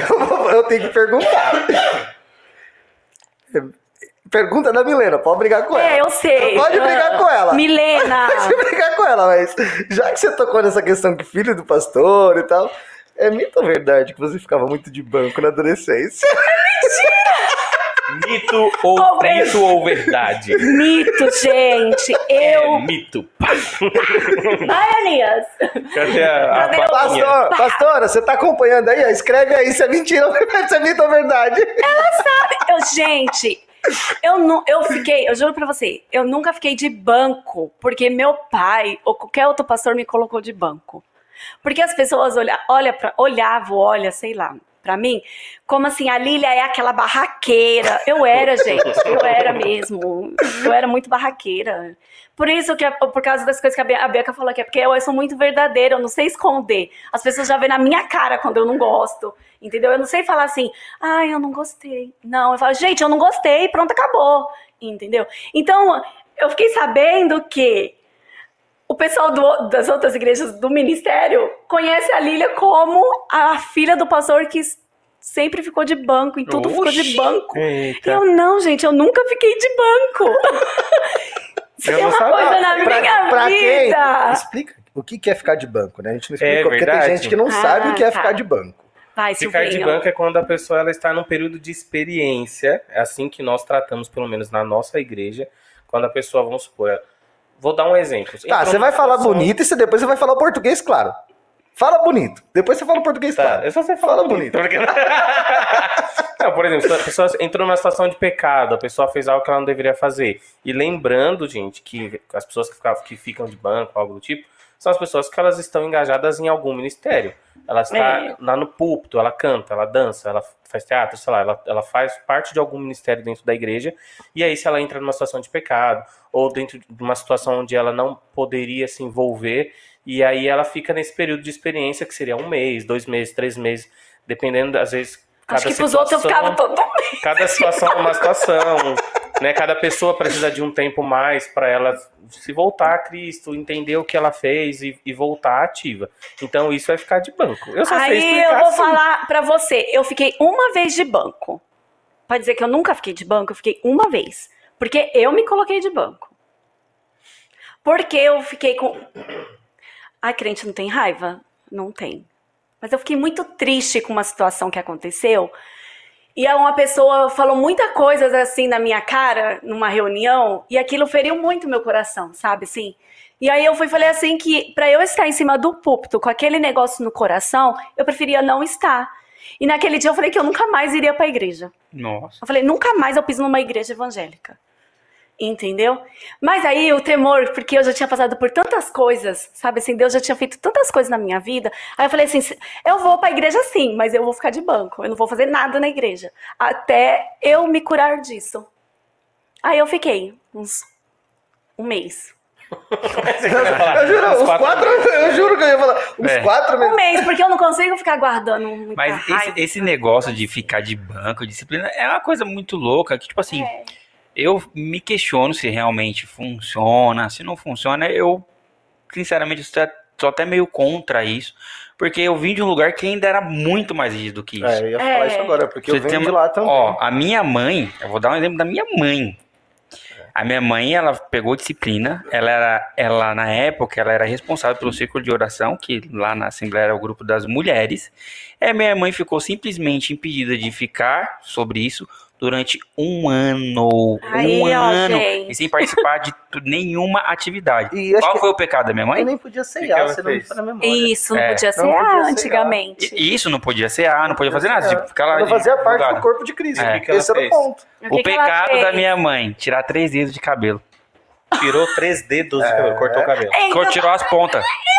Eu tenho que perguntar. Pergunta da Milena, pode brigar com ela. É, eu sei. Pode brigar com ela. Milena. Pode brigar com ela, mas já que você tocou nessa questão que filho do pastor e tal, É mito ou verdade que você ficava muito de banco na adolescência? Mito ou mito ou verdade? Mito, gente. É Eu. mito. Vai, Elias. Cadê a, a? Pastor, pastora, você tá acompanhando aí? Escreve aí se é mentira ou se é mito ou verdade. Eu, gente, eu, não, eu fiquei, eu juro pra você, eu nunca fiquei de banco, porque meu pai ou qualquer outro pastor me colocou de banco. Porque as pessoas olha, olha pra, olhavam, olha, sei lá, pra mim, como assim, a Lília é aquela barraqueira. Eu era, gente, eu era mesmo. Eu era muito barraqueira. Por isso que, por causa das coisas que a Be- a Beca falou aqui, é porque eu sou muito verdadeira, eu não sei esconder. As pessoas já veem na minha cara quando eu não gosto. Entendeu? Eu não sei falar assim, ai, eu não gostei. Não, eu falo, gente, eu não gostei, pronto, acabou. Entendeu? Então, eu fiquei sabendo que o pessoal do- das outras igrejas do ministério conhece a Lília como a filha do pastor que sempre ficou de banco, em tudo ficou de Oxi. banco. E Eita. eu, não, gente, eu nunca fiquei de banco. Tem não uma sabia. coisa na Pra, minha pra quem? vida. Explica o que é ficar de banco, né? A gente não É explica porque tem verdade. gente que não Ah, sabe o que é tá. ficar de banco. Vai, Ficar de banco é quando a pessoa ela está num período de experiência, é assim que nós tratamos, pelo menos na nossa igreja, quando a pessoa, vamos supor, vou dar um exemplo. Tá, você vai falar situação- bonito e você- depois você vai falar o português, claro. Fala bonito. Depois você fala o português, Tá, claro. é só você Fala falar bonito. bonito. Porque... Não, por exemplo, se a pessoa entrou numa situação de pecado, a pessoa fez algo que ela não deveria fazer. E lembrando, gente, que as pessoas que, ficavam, que ficam de banco, algo do tipo, são as pessoas que elas estão engajadas em algum ministério. Ela está É. lá no púlpito, ela canta, ela dança, ela faz teatro, sei lá, ela, ela faz parte de algum ministério dentro da igreja. E aí, se ela entra numa situação de pecado, ou dentro de uma situação onde ela não poderia se envolver, e aí ela fica nesse período de experiência, que seria um mês, dois meses, três meses, dependendo, às vezes. Acho cada que pros outros eu situação- ficava todo Cada situação é uma situação, né? Cada pessoa precisa de um tempo mais para ela se voltar a Cristo, entender o que ela fez e, e voltar ativa. Então isso vai ficar de banco. Eu só sei Aí explicar eu vou assim. falar pra você, eu fiquei uma vez de banco. Pra dizer que eu nunca fiquei de banco, eu fiquei uma vez. Porque eu me coloquei de banco. Porque eu fiquei com. Ai, crente não tem raiva? Não tem. Mas eu fiquei muito triste com uma situação que aconteceu. E uma pessoa falou muita coisas assim na minha cara, numa reunião, e aquilo feriu muito meu coração, sabe assim? E aí eu fui falei assim que pra eu estar em cima do púlpito com aquele negócio no coração, eu preferia não estar. E naquele dia eu falei que eu nunca mais iria pra igreja. Nossa. Eu falei, nunca mais eu piso numa igreja evangélica. Entendeu? Mas aí o temor, porque eu já tinha passado por tantas coisas, sabe assim, Deus já tinha feito tantas coisas na minha vida. Aí eu falei assim, "Se- eu vou pra igreja sim, mas eu vou ficar de banco, eu não vou fazer nada na igreja, até eu me curar disso. Aí eu fiquei uns um mês. Eu juro, Uns os quatro, eu juro que eu ia falar. Uns É. quatro Um meses. mês, porque eu não consigo ficar guardando Mas esse, esse negócio de ficar de banco, disciplina, é uma coisa muito louca, que tipo assim, É. eu me questiono se realmente funciona, se não funciona, eu sinceramente estou tô até meio contra isso, porque eu vim de um lugar que ainda era muito mais rígido do que isso. É, eu ia falar É. isso agora, porque eu Você venho tem- de lá também. Ó, a minha mãe, eu vou dar um exemplo da minha mãe. A minha mãe, ela pegou disciplina, ela era, ela na época, ela era responsável pelo círculo de oração, que lá na Assembleia era o grupo das mulheres. E minha mãe ficou simplesmente impedida de ficar sobre isso durante um ano. Aí, um ó, ano. gente. E sem participar de nenhuma atividade. E Qual que foi o pecado da minha eu mãe? nem podia que ser que A, ela você não me memória. Isso, não É, podia não ser, antigamente. E isso não podia ser ah, não podia fazer nada. Tipo, ficar lá de- fazia parte do corpo de Cristo. É. O que que Esse era o ponto. O O que que ela pecado da minha mãe, tirar três dedos de cabelo. Tirou três dedos, de cabelo, cortou o cabelo. Eu Tirou as pontas.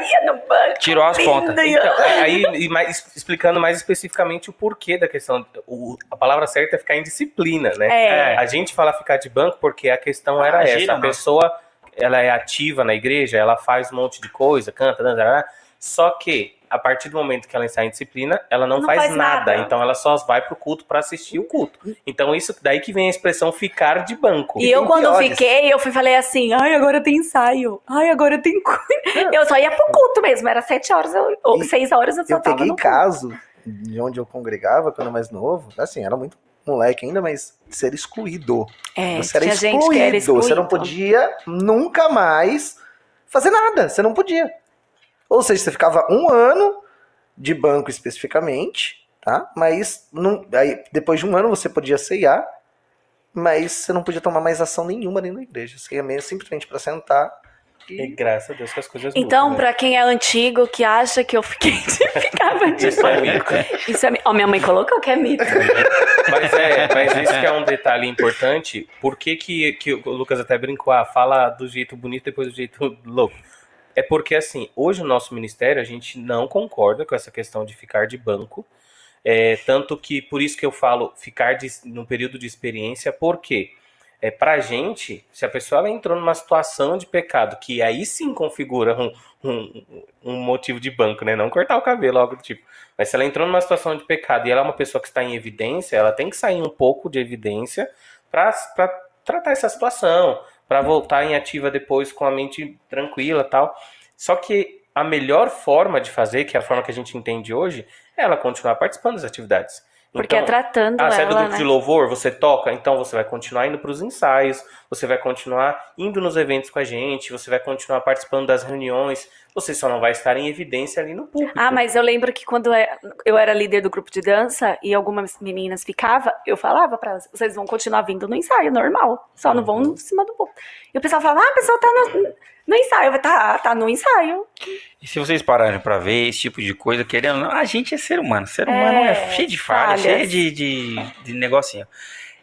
estaria no banco. Tirou as pontas. Então, aí, mais, explicando mais especificamente o porquê da questão. O, a palavra certa é ficar em disciplina, né? É. A gente fala ficar de banco porque a questão era Imagina, essa. A mano. pessoa, ela é ativa na igreja, ela faz um monte de coisa, canta, dança, só que a partir do momento que ela está em disciplina, ela não, Não faz, faz nada. nada. Então ela só vai pro culto para assistir o culto. Então isso daí que vem a expressão ficar de banco. E eu, quando piores. fiquei, eu fui falei assim: ai, agora tem ensaio. Ai, agora tem. cu-". Eu só ia pro culto mesmo, era sete horas, eu- ou E seis horas eu só Eu tava peguei no culto. caso de onde eu congregava quando eu era mais novo. Assim, era muito moleque ainda, mas ser excluído. É, Você era que era excluído. Você não excluído. podia nunca mais fazer nada. Você não podia. Ou seja, você ficava um ano de banco especificamente, tá? Mas não, aí, depois de um ano você podia ceiar, mas você não podia tomar mais ação nenhuma dentro da igreja. Você ia mesmo simplesmente para sentar E e graças a Deus que as coisas Então, né? pra quem é antigo, que acha que eu fiquei ficava de Isso é mito. Isso é mi- Ó, minha mãe colocou que é mito. Mas é, mas isso que é um detalhe importante. Por que, que, que o Lucas até brincou? Ah, fala do jeito bonito depois do jeito louco. É porque, assim, hoje no nosso ministério a gente não concorda com essa questão de ficar de banco. É, tanto que, por isso que eu falo ficar de, no período de experiência, porque é, pra gente, se a pessoa entrou numa situação de pecado, que aí sim configura um, um, um motivo de banco, né? Não cortar o cabelo, algo do tipo. Mas se ela entrou numa situação de pecado e ela é uma pessoa que está em evidência, ela tem que sair um pouco de evidência para tratar essa situação, para voltar em ativa depois com a mente tranquila tal. Só que a melhor forma de fazer, que é a forma que a gente entende hoje, é ela continuar participando das atividades. Porque é tratando ah, você é do ela, grupo né? de louvor, você toca, então você vai continuar indo para os ensaios, você vai continuar indo nos eventos com a gente, você vai continuar participando das reuniões, você só não vai estar em evidência ali no público. Ah, mas eu lembro que quando é- eu era líder do grupo de dança e algumas meninas ficavam, eu falava pra elas, vocês vão continuar vindo no ensaio, normal. Só não vão em cima do povo. E o pessoal falava, ah, a pessoa tá no, no ensaio. Tá, tá no ensaio. E se vocês pararem pra ver esse tipo de coisa, querendo ou não, a gente é ser humano. Ser humano é, É, cheio de falha, falhas. cheio de, de, de negocinho.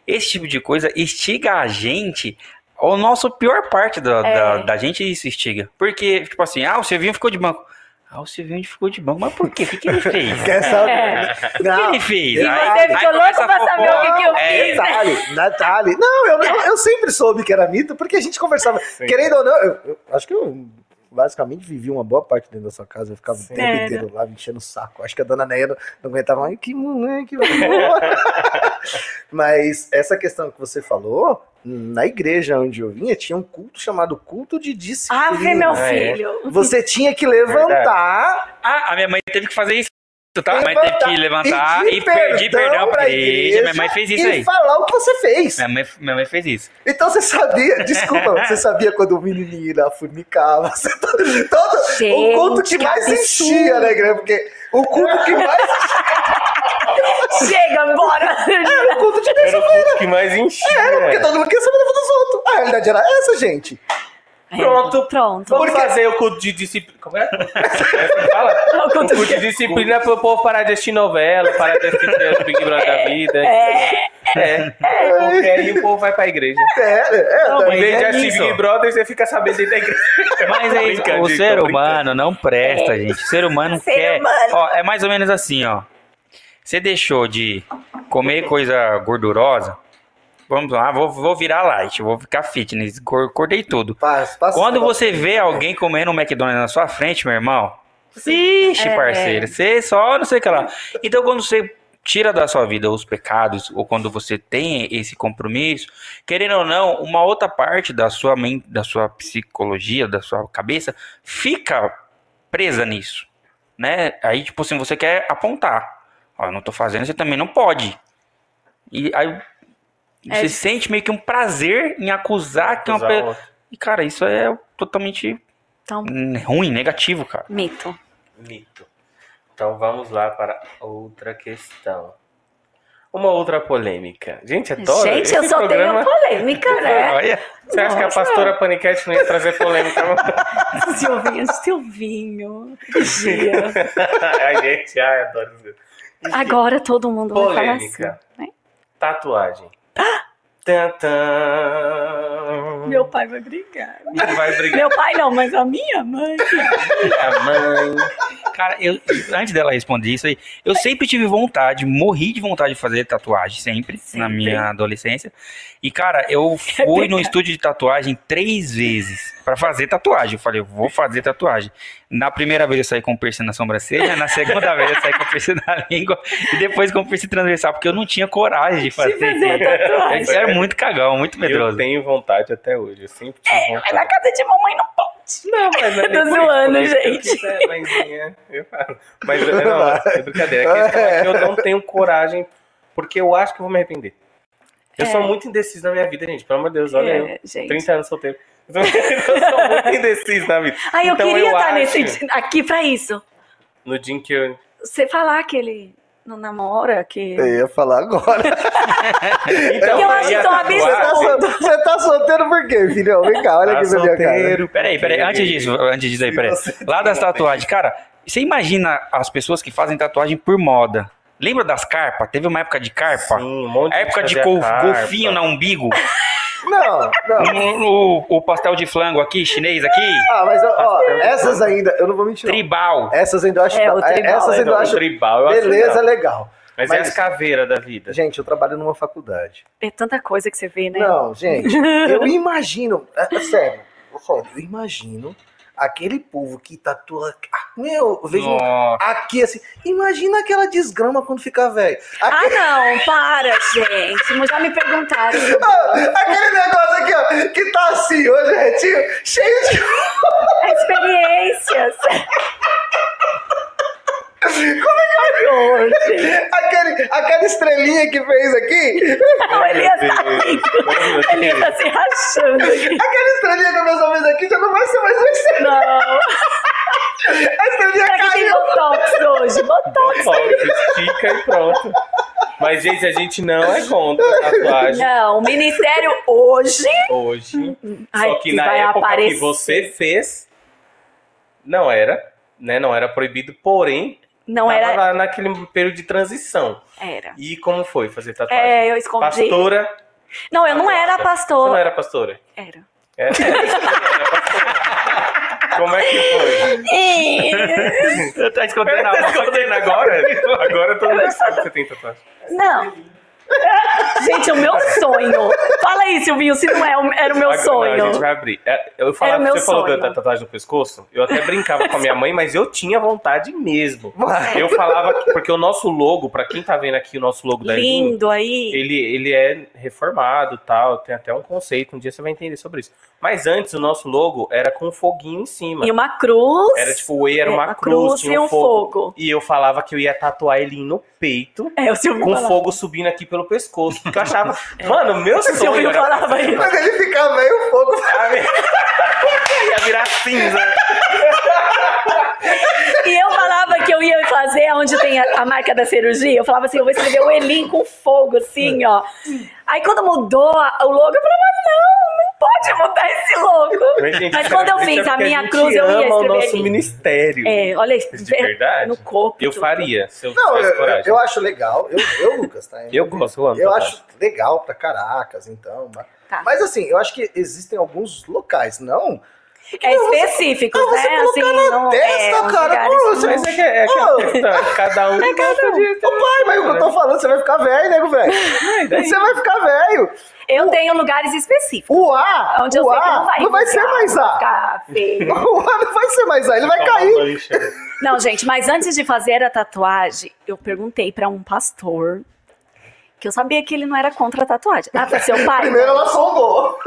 Esse tipo de coisa instiga a gente. O nosso pior parte da, da, da gente é isso, instiga. Porque, tipo assim, ah, o Silvinho ficou de banco. Ah, o Silvinho ficou de banco. Mas por quê? O que, que ele fez? Quer saber? É. O que ele fez? E você ficou louco pra saber o que que eu É, fiz, né? Natália, Natália. Não, eu, eu, eu sempre soube que era mito, porque a gente conversava. Querendo ou não, eu, eu acho que eu basicamente vivi uma boa parte dentro da sua casa. Eu ficava o tempo Sério? inteiro lá, me enchendo o saco. Acho que a dona Neia não, não aguentava mais. Que moleque. Mas essa questão que você falou, na igreja onde eu vinha, tinha um culto chamado culto de disciplina. Ave, meu Ah, é. filho. Você tinha que levantar Ah, a minha mãe teve que fazer isso, tá? Mas teve que levantar e pedir perdão pra igreja. Minha mãe fez isso e aí. falar o que você fez. Minha mãe, minha mãe fez isso. Então você sabia, desculpa, você sabia quando o menininho lá fornicava, você tá- todo, o Gente, culto que que mais absurdo. enchia, né, igreja? Porque o culto que mais Chega, bora. era o culto de o terça-feira. culto que mais enchia. Era, porque todo mundo queria saber da vida dos outros. A realidade era essa, gente. Pronto. Pronto. Vamos Porque- fazer o culto de disciplina. Como é? Fala? O culto de disciplina é pro povo parar de assistir novela, parar de assistir o Big Brother da vida. É, É. Porque aí o povo vai pra igreja. É, é, Não, Em vez de é assistir isso. Big Brother, você fica sabendo dentro da igreja. Mas é isso, o gente, ser humano não presta, gente. O ser humano Ser quer. humano. Ó, é mais ou menos assim, ó. Você deixou de comer coisa gordurosa. Vamos lá, vou, vou virar light, vou ficar fitness, cor- cortei tudo. Passa- passa- Quando você vê alguém comendo um McDonald's na sua frente, meu irmão, vixe, É. parceiro, você só não sei o que lá. Então, quando você tira da sua vida os pecados, ou quando você tem esse compromisso, querendo ou não, uma outra parte da sua mente, da sua psicologia, da sua cabeça, fica presa nisso, né? Aí, tipo assim, você quer apontar. Ó, eu não tô fazendo, você também não pode. E aí É você sente meio que um prazer em acusar que é uma Acusar pessoa. E, cara, isso é totalmente Então, ruim, negativo, cara. mito. Mito. Então vamos lá para outra questão. Uma outra polêmica. Gente, adoro. Gente, esse eu só programa... tenho polêmica, né? Olha, Você acha que a Nossa. pastora Paniquete não ia trazer polêmica? não? Silvinho, Silvinho. Dia. ai, gente, ai, adoro isso. Agora todo mundo vai falar assim. Polêmica. né? Tatuagem. Tan, tan. Meu pai vai brigar. Vai brigar Meu pai não, mas a minha mãe. a mãe. cara, eu, antes dela responder isso aí, eu sempre tive vontade, morri de vontade de fazer tatuagem, sempre, na Sempre. minha adolescência. E, cara, eu fui no estúdio de tatuagem três vezes pra fazer tatuagem. Eu falei, eu vou fazer tatuagem. Na primeira vez eu saí com piercing na sobrancelha, na segunda vez eu saí com piercing na língua, e depois com piercing transversal, porque eu não tinha coragem de fazer. fazer tatuagem. Isso era muito cagão, muito Eu medroso. tenho vontade até hoje. Eu sempre tive vontade. na casa de mamãe não pode. Não, mas não é Tô zoando, eu gente. quiser, mãezinha, eu falo. Mas não, é brincadeira. É que eu não tenho coragem, porque eu acho que eu vou me arrepender. Eu É. sou muito indeciso na minha vida, gente. Pelo amor de Deus, olha eu. É, gente. 30 anos solteiro. Eu sou muito indeciso na vida. Ai, eu Então queria estar acho- nesse, aqui pra isso. No dia em que eu. você falar que ele não namora, que. Eu ia falar agora. Então, Eu acho tão Você tá, absurdo. sol- você tá solteiro por quê, filhão? Vem cá, olha Tá aqui na minha cara. solteiro, Peraí, peraí, antes disso, antes disso aí, peraí. Lá das tatuagens, cara, você imagina as pessoas que fazem tatuagem por moda. Lembra das carpas? Teve uma época de carpa? Sim, um monte A época de gol- carpa. golfinho na umbigo. Não, não. o, o pastel de flango aqui, chinês aqui. Ah, mas ó, ó, essas ainda, eu não vou mentir. não. Tribal. Essas ainda eu acho. É, o tribal, essas é, ainda eu acho. tribal, eu acho Beleza, legal. legal. Mas, é Mas- as caveiras da vida. Gente, eu trabalho numa faculdade. É tanta coisa que você vê, né? Não, gente, eu imagino. É, é sério, é sério, eu imagino aquele povo que tatua. Ah, Meu, eu vejo Nossa. aqui assim. Imagina aquela desgrama quando ficar velho. Ah, não, para, gente. Já me perguntaram. Ah, aquele negócio aqui, ó, que tá assim, hoje, retinho, cheio de. Experiências. Aquele, aquela estrelinha que fez aqui. Não, ele ia estar ele ia estar se rachando aqui. Aquela estrelinha que a pessoa fez aqui já não vai ser mais uma estrelinha. Não. A estrelinha Será que tem caiu. botox hoje? Botox. Pode, estica e pronto. Mas, gente, a gente não é contra a tatuagem Não, o ministério hoje. hoje. Ai, Só que, que na época aparecer. que você fez, não era, né? Não era proibido, porém, Não tava era. lá naquele período de transição. Era. E como foi fazer tatuagem? É, eu escondi. Pastora. Não, eu não era Você não era pastora? Era. É, era pastora. Como é que foi? Tá escondendo Tá escondendo agora? Agora todo mundo sabe que você tem tatuagem. Não. Gente, o meu sonho. Fala aí, Silvinho, se não é, era o meu sonho. Não, a gente vai abrir. É, Eu falava, Era você falou da sonho. tatuagem no pescoço, eu até brincava com a minha mãe, mas eu tinha vontade mesmo. Eu falava, que- porque o nosso logo, pra quem tá vendo aqui o nosso logo da Lindo aí. ele, ele é reformado tal, tem até um conceito, um dia você vai entender sobre isso. Mas antes o nosso logo era com um foguinho em cima. E uma cruz. Era tipo, o E era uma, uma cruz, cruz tinha e um um fogo. fogo. E eu falava que eu ia tatuar ele no peito, É, com falava. fogo subindo aqui pelo pescoço. Porque eu achava, mano, meu O sonho Silvinho era falava isso. Quando ele ficar velho, o fogo. ia virar cinza. E eu falava que eu ia fazer onde tem a, a marca da cirurgia. Eu falava assim, eu vou escrever o Elim com fogo, assim, ó. Aí quando mudou a- o logo, eu falava, não, não pode mudar esse logo. Mas, gente, Mas quando é- eu isso é fiz a minha gente cruz, eu ia ama o escrever nosso ali. ministério. É, olha isso. De verdade? No corpo. Eu tudo. faria, se eu Não, eu, coragem. eu acho legal. Eu, eu Lucas, tá? Eu gosto, eu amo. Eu acho legal pra caracas, então. mas- Tá. Mas assim, eu acho que existem alguns locais, não? É específico, Não, você né? colocar Assim, na não, testa, é, cara, pô, que você- Mas é que é, é que Oh. é cada um gosta de ter Ô pai, mas o que eu tô falando, você vai ficar velho, nego, velho. Você vai ficar velho. Eu tenho lugares específicos. O A, Onde eu o sei que A não vai não vai ser mais A. O A não vai ser mais A, ele vai Toma cair. Não, gente, mas antes de fazer a tatuagem, eu perguntei pra um pastor que eu sabia que ele não era contra a tatuagem. Ah, seu pai? Primeiro ela sondou.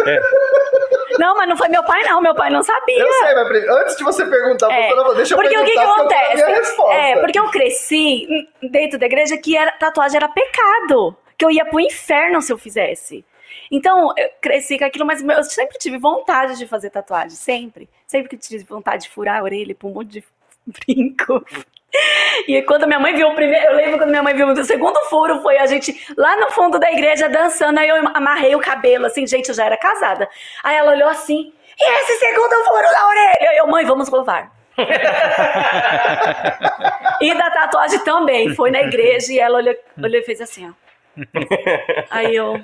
Não, mas não foi meu pai, não. Meu pai não sabia. Eu sei, mas antes de você perguntar, É, deixa eu porque o que, perguntar, que porque quero a minha acontece? resposta. É, porque eu cresci dentro da igreja que era, tatuagem era pecado. Que eu ia pro inferno se eu fizesse. Então, eu cresci com aquilo, mas eu sempre tive vontade de fazer tatuagem. Sempre. Sempre que tive vontade de furar a orelha com um monte de brinco. E quando minha mãe viu o primeiro, eu lembro quando minha mãe viu o segundo furo, foi a gente lá no fundo da igreja dançando, aí eu amarrei o cabelo, assim, gente, eu já era casada. Aí ela olhou assim, e esse segundo furo na orelha? Eu, mãe, vamos louvar. e da tatuagem também, foi na igreja e ela olhou, olhou e fez assim, ó. Aí eu,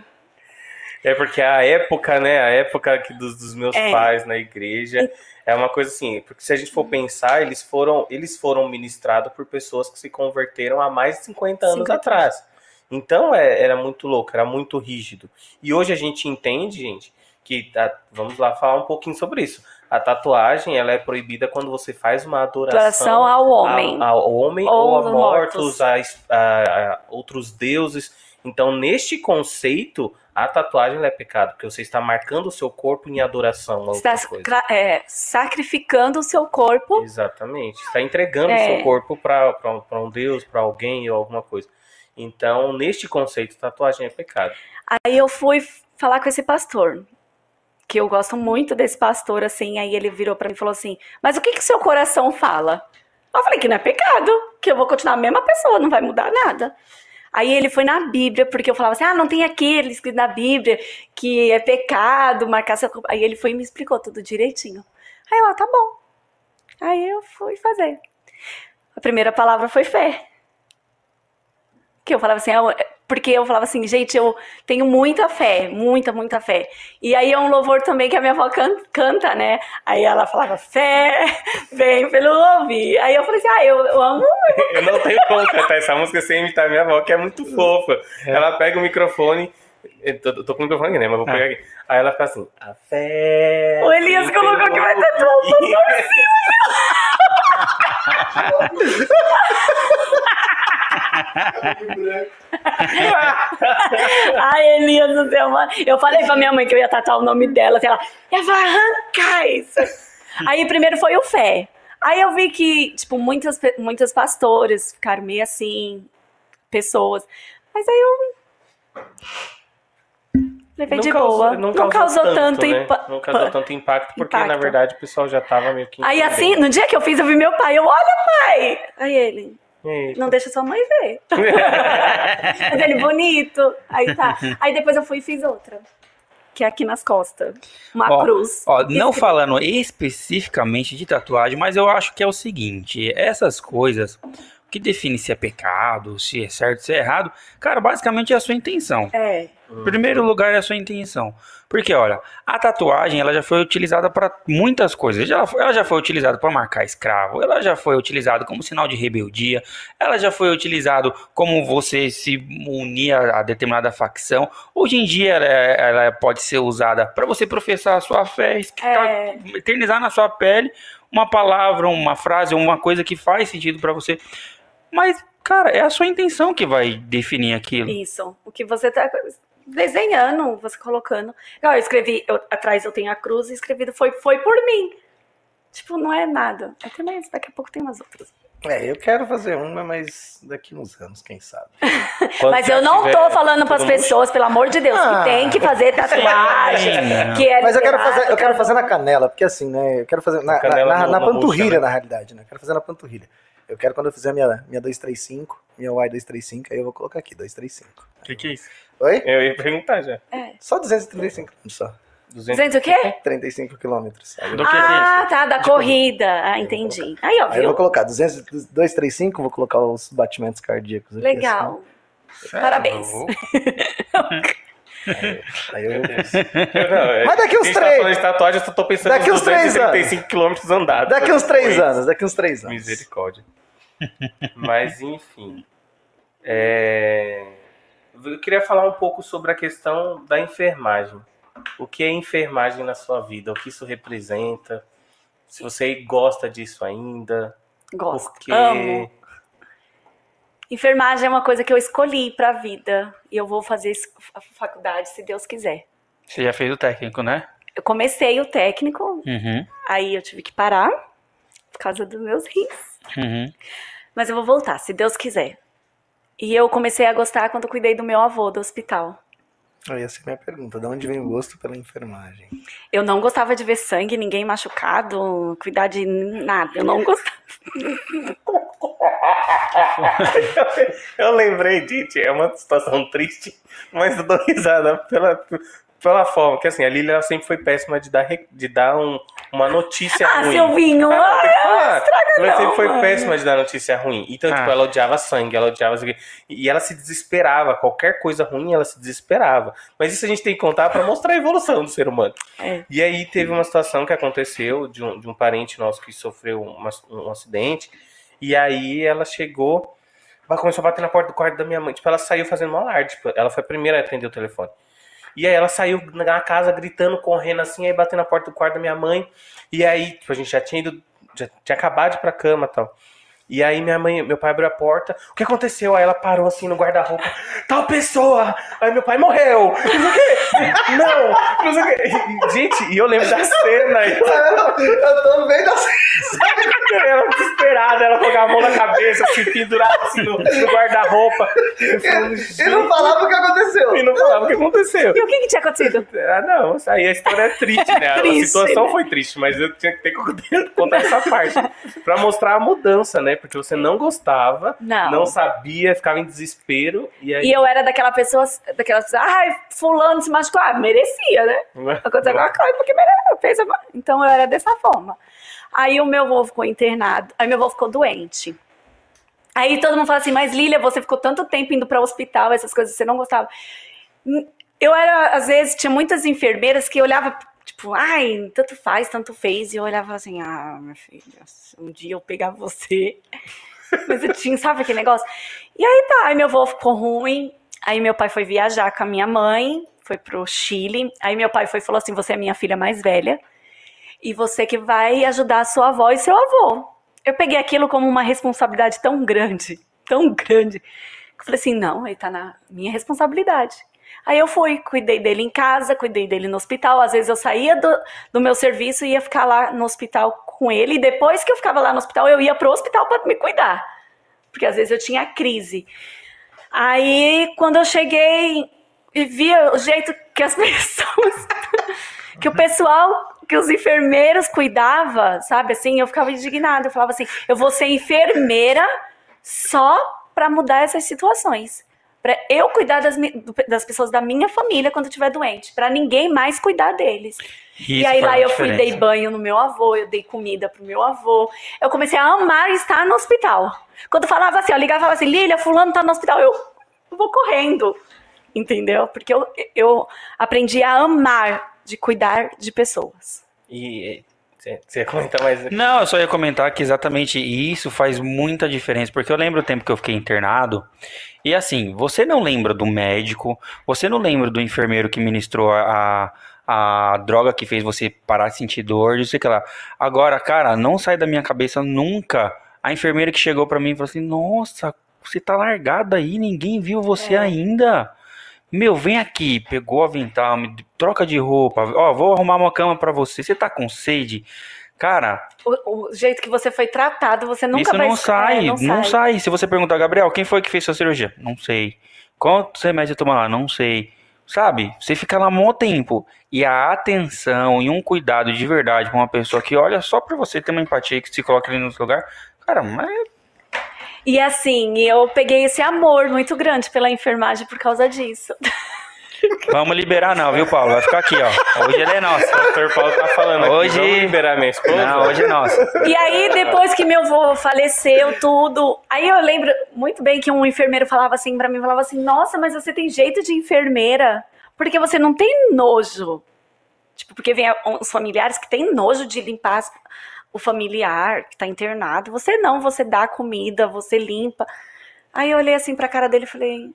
É porque a época, né? A época que dos, dos meus É. pais na igreja é uma coisa assim. Porque se a gente for pensar, eles foram, eles foram ministrados por pessoas que se converteram há mais de 50 anos 50 atrás. Então é- era muito louco, era muito rígido. E hoje a gente entende, gente, que a- vamos lá falar um pouquinho sobre isso. A tatuagem ela é proibida quando você faz uma adoração, doação ao homem. a- ao homem Ou ou, a mortos, mortos. a, a- a outros deuses. Então, neste conceito, a tatuagem é pecado, porque você está marcando o seu corpo em adoração a está é, sacrificando o seu corpo. Exatamente. Está entregando o É. seu corpo para um deus, para alguém ou alguma coisa. Então, neste conceito, tatuagem é pecado. Aí eu fui falar com esse pastor, que eu gosto muito desse pastor, assim. Aí ele virou pra mim e falou assim: Mas o que que seu coração fala? Eu falei que não é pecado. que eu vou continuar a mesma pessoa, não vai mudar nada. Aí ele foi na Bíblia, porque eu falava assim, ah, não tem aquele escrito na Bíblia que é pecado marcar seu. Aí ele foi e me explicou tudo direitinho. Aí eu, ah, tá bom. Aí eu fui fazer. A primeira palavra foi fé. Que eu falava assim, ah, porque eu falava assim, gente, eu tenho muita fé, muita, muita fé. E aí é um louvor também que a minha avó can- canta, né? Aí ela falava, fé, vem pelo ouvir. Aí eu falei assim, ah, eu, eu amo. Eu não tenho como cantar essa música sem imitar minha avó, que é muito fofa. Ela pega o microfone. Eu tô, tô com o microfone aqui, né? Mas vou pegar aqui. Aí ela fica assim. A fé. O Elias colocou que vai ter ouvir." Ai, Elias do céu, mano. Eu falei pra minha mãe que eu ia tatuar o nome dela, assim, ela, eu vou arrancar isso. Aí primeiro foi o fé. Aí eu vi que, tipo, muitas, muitas pastoras ficaram meio assim, pessoas. Mas aí eu. Levei de causou- boa. Não, causou, tanto, né? impa- Não causou tanto impacto, porque na impacto. verdade o pessoal já tava meio que. Aí assim, no dia que eu fiz, eu vi meu pai. Eu, olha, pai! Aí ele, Eita. não deixa sua mãe ver. Mas ele bonito. Aí tá. Aí depois eu fui e fiz outra. Que é aqui nas costas. Uma Ó, cruz. Ó, não falando especificamente de tatuagem, mas eu acho que é o seguinte: essas coisas, que define se é pecado, se é certo, se é errado, cara, basicamente é a sua intenção. É. Em primeiro lugar é a sua intenção. Porque, olha, a tatuagem ela já foi utilizada para muitas coisas. Ela, ela já foi utilizada para marcar escravo, ela já foi utilizada como sinal de rebeldia, ela já foi utilizada como você se unir a, a determinada facção. Hoje em dia ela, ela pode ser usada para você professar a sua fé, É. eternizar na sua pele uma palavra, uma frase, uma coisa que faz sentido para você. Mas, cara, é a sua intenção que vai definir aquilo. Isso. O que você tá desenhando, você colocando. Eu escrevi, eu- atrás eu tenho a cruz e escrevi foi, foi por mim. Tipo, não é nada. É também, daqui a pouco tem umas outras. É, eu quero fazer uma, mas daqui uns anos, quem sabe. Mas eu não tiver tô falando pras todo mundo- pessoas, pelo amor de Deus, Ah. que tem que fazer tatuagem. Sim. que é Mas eu quero fazer, eu quero fazer na canela, porque assim, né? Eu quero fazer na, na, na- na panturrilha, né? na realidade, né? Eu quero fazer na panturrilha. Eu quero quando eu fizer minha, minha 235, minha Y235, aí eu vou colocar aqui, 235. O que, que é isso? Oi? Eu ia perguntar já. Só 235 quilômetros só. 200. 200 o quê? 35 quilômetros. Aí, eu- Do que que é Ah, tá, da corrida. Ah, entendi. Aí, ó, aí eu vou colocar 200, 235, vou colocar os batimentos cardíacos aqui. Legal. Parabéns. assim. Aí eu, Não, é- Mas daqui uns tá três- falando de tatuagem, eu só tô pensando Daqui uns três 235 quilômetros andados. daqui uns três anos, daqui uns três anos. Misericórdia. Mas, enfim. É, Eu queria falar um pouco sobre a questão da enfermagem. O que é enfermagem na sua vida? O que isso representa? Se você gosta disso ainda? Gosto. Porque Amo. Enfermagem é uma coisa que eu escolhi pra vida. E eu vou fazer a faculdade, se Deus quiser. Você já fez o técnico, né? Eu comecei o técnico, Uhum. aí eu tive que parar por causa dos meus rins. Uhum. Mas eu vou voltar, se Deus quiser. E eu comecei a gostar quando eu cuidei do meu avô do hospital. Aí essa é a minha pergunta, de onde vem o gosto pela enfermagem? Eu não gostava de ver sangue, ninguém machucado, cuidar de nada. Eu não gostava. eu lembrei, gente, é uma situação triste, mas eu dou risada pela, pela forma. Que assim, a Lili ela sempre foi péssima de dar, de dar um, uma notícia Ah, ruim. Ah, não, tem que falar. ela não, sempre foi mano. péssima de dar notícia ruim. Então, Ah. tipo, ela odiava sangue, ela odiava. E ela se desesperava. Qualquer coisa ruim, ela se desesperava. Mas isso a gente tem que contar pra mostrar a evolução do ser humano. É. E aí teve uma situação que aconteceu de um, de um parente nosso que sofreu uma- um acidente. E aí ela chegou, ela começou a bater na porta do quarto da minha mãe. Tipo, ela saiu fazendo uma alarde. Tipo, ela foi a primeira a atender o telefone. E aí ela saiu na casa gritando, correndo assim, aí batendo na porta do quarto da minha mãe. E aí, tipo, a gente já tinha ido, já tinha acabado de ir pra cama e tal. E aí minha mãe, meu pai abriu a porta. O que aconteceu? Aí ela parou assim no guarda-roupa. Tal pessoa! Aí meu pai morreu! Não sei o quê! Não! Não sei o quê! Gente, e eu lembro da cena. Eu tô vendo assim. Ela desesperada, ela colocava a mão na cabeça, se pendurava assim no, no guarda-roupa. Eu E não falava o que aconteceu. E não falava o que aconteceu. E o que, que tinha acontecido? Ah, não, aí a história é triste, né? A Triste, situação né? foi triste, mas eu tinha que ter que contar essa parte. Pra mostrar a mudança, né? Né? Porque você não gostava, Não. não sabia, ficava em desespero. E aí. E eu era daquela pessoa, daquelas pessoas, ai, fulano se machucou, ah, merecia, né? Aconteceu alguma coisa porque fez alguma... Então eu era dessa forma. Aí o meu avô ficou internado, aí meu avô ficou doente. Aí todo mundo fala assim, mas Lília, você ficou tanto tempo indo para o hospital, essas coisas, você não gostava. Eu era, às vezes, tinha muitas enfermeiras que olhava, tipo, ai, tanto faz, tanto fez, e eu olhava assim, ah, minha filha, um dia eu pegar você. Mas eu tinha, sabe aquele negócio? E aí tá, aí meu avô ficou ruim, aí meu pai foi viajar com a minha mãe, foi pro Chile, aí meu pai foi falou assim, você é minha filha mais velha, e você que vai ajudar a sua avó e seu avô. Eu peguei aquilo como uma responsabilidade tão grande, tão grande, que eu falei assim, não, ele tá na minha responsabilidade. Aí eu fui, cuidei dele em casa, cuidei dele no hospital. Às vezes eu saía do, do meu serviço e ia ficar lá no hospital com ele. E depois que eu ficava lá no hospital, eu ia pro hospital para me cuidar. Porque às vezes eu tinha crise. Aí, quando eu cheguei e via o jeito que as pessoas. que o pessoal, que os enfermeiros cuidava, sabe? Assim, eu ficava indignada. Eu falava assim: eu vou ser enfermeira só para mudar essas situações. Para eu cuidar das, das pessoas da minha família quando eu estiver doente. Para ninguém mais cuidar deles. e Isso aí faz lá eu fui, diferença. dei banho no meu avô, eu dei comida pro meu avô. Eu comecei a amar estar no hospital. Quando falava assim, eu ligava e falava assim, Lília, fulano tá no hospital, eu, eu vou correndo. Entendeu? Porque eu, eu aprendi a amar de cuidar de pessoas. E você ia comentar mais. Não, eu só ia comentar que exatamente isso faz muita diferença, porque eu lembro o tempo que eu fiquei internado, e assim, você não lembra do médico, você não lembra do enfermeiro que ministrou a, a droga que fez você parar de sentir dor, não sei o que lá. Agora, cara, não sai da minha cabeça nunca a enfermeira que chegou pra mim e falou assim: Nossa, você tá largada aí, ninguém viu você É. ainda. Meu, vem aqui, pegou o avental, me troca de roupa, ó, vou arrumar uma cama pra você. Você tá com sede? Cara, O, o jeito que você foi tratado, você nunca isso vai não sai, é, não, sai. Se você perguntar, Gabriel, quem foi que fez sua cirurgia? Não sei. Quantos remédios toma lá? Não sei. Sabe? Você fica lá mó tempo. E a atenção e um cuidado de verdade com uma pessoa que olha só pra você ter uma empatia que se coloca ali no seu lugar. Cara, mas E assim, eu peguei esse amor muito grande pela enfermagem por causa disso. vamos liberar não, viu, Paulo? Vai ficar aqui, ó. Hoje ele é nosso. O doutor Paulo tá falando Hoje- aqui, vamos liberar minha esposa? Não, hoje é nosso. E aí, depois que meu avô faleceu, tudo. Aí eu lembro muito bem que um enfermeiro falava assim pra mim, falava assim, nossa, mas você tem jeito de enfermeira, porque você não tem nojo. Tipo, porque vem os familiares que têm nojo de limpar as- o familiar que tá internado. Você não, você dá comida, você limpa. Aí eu olhei assim pra cara dele e falei,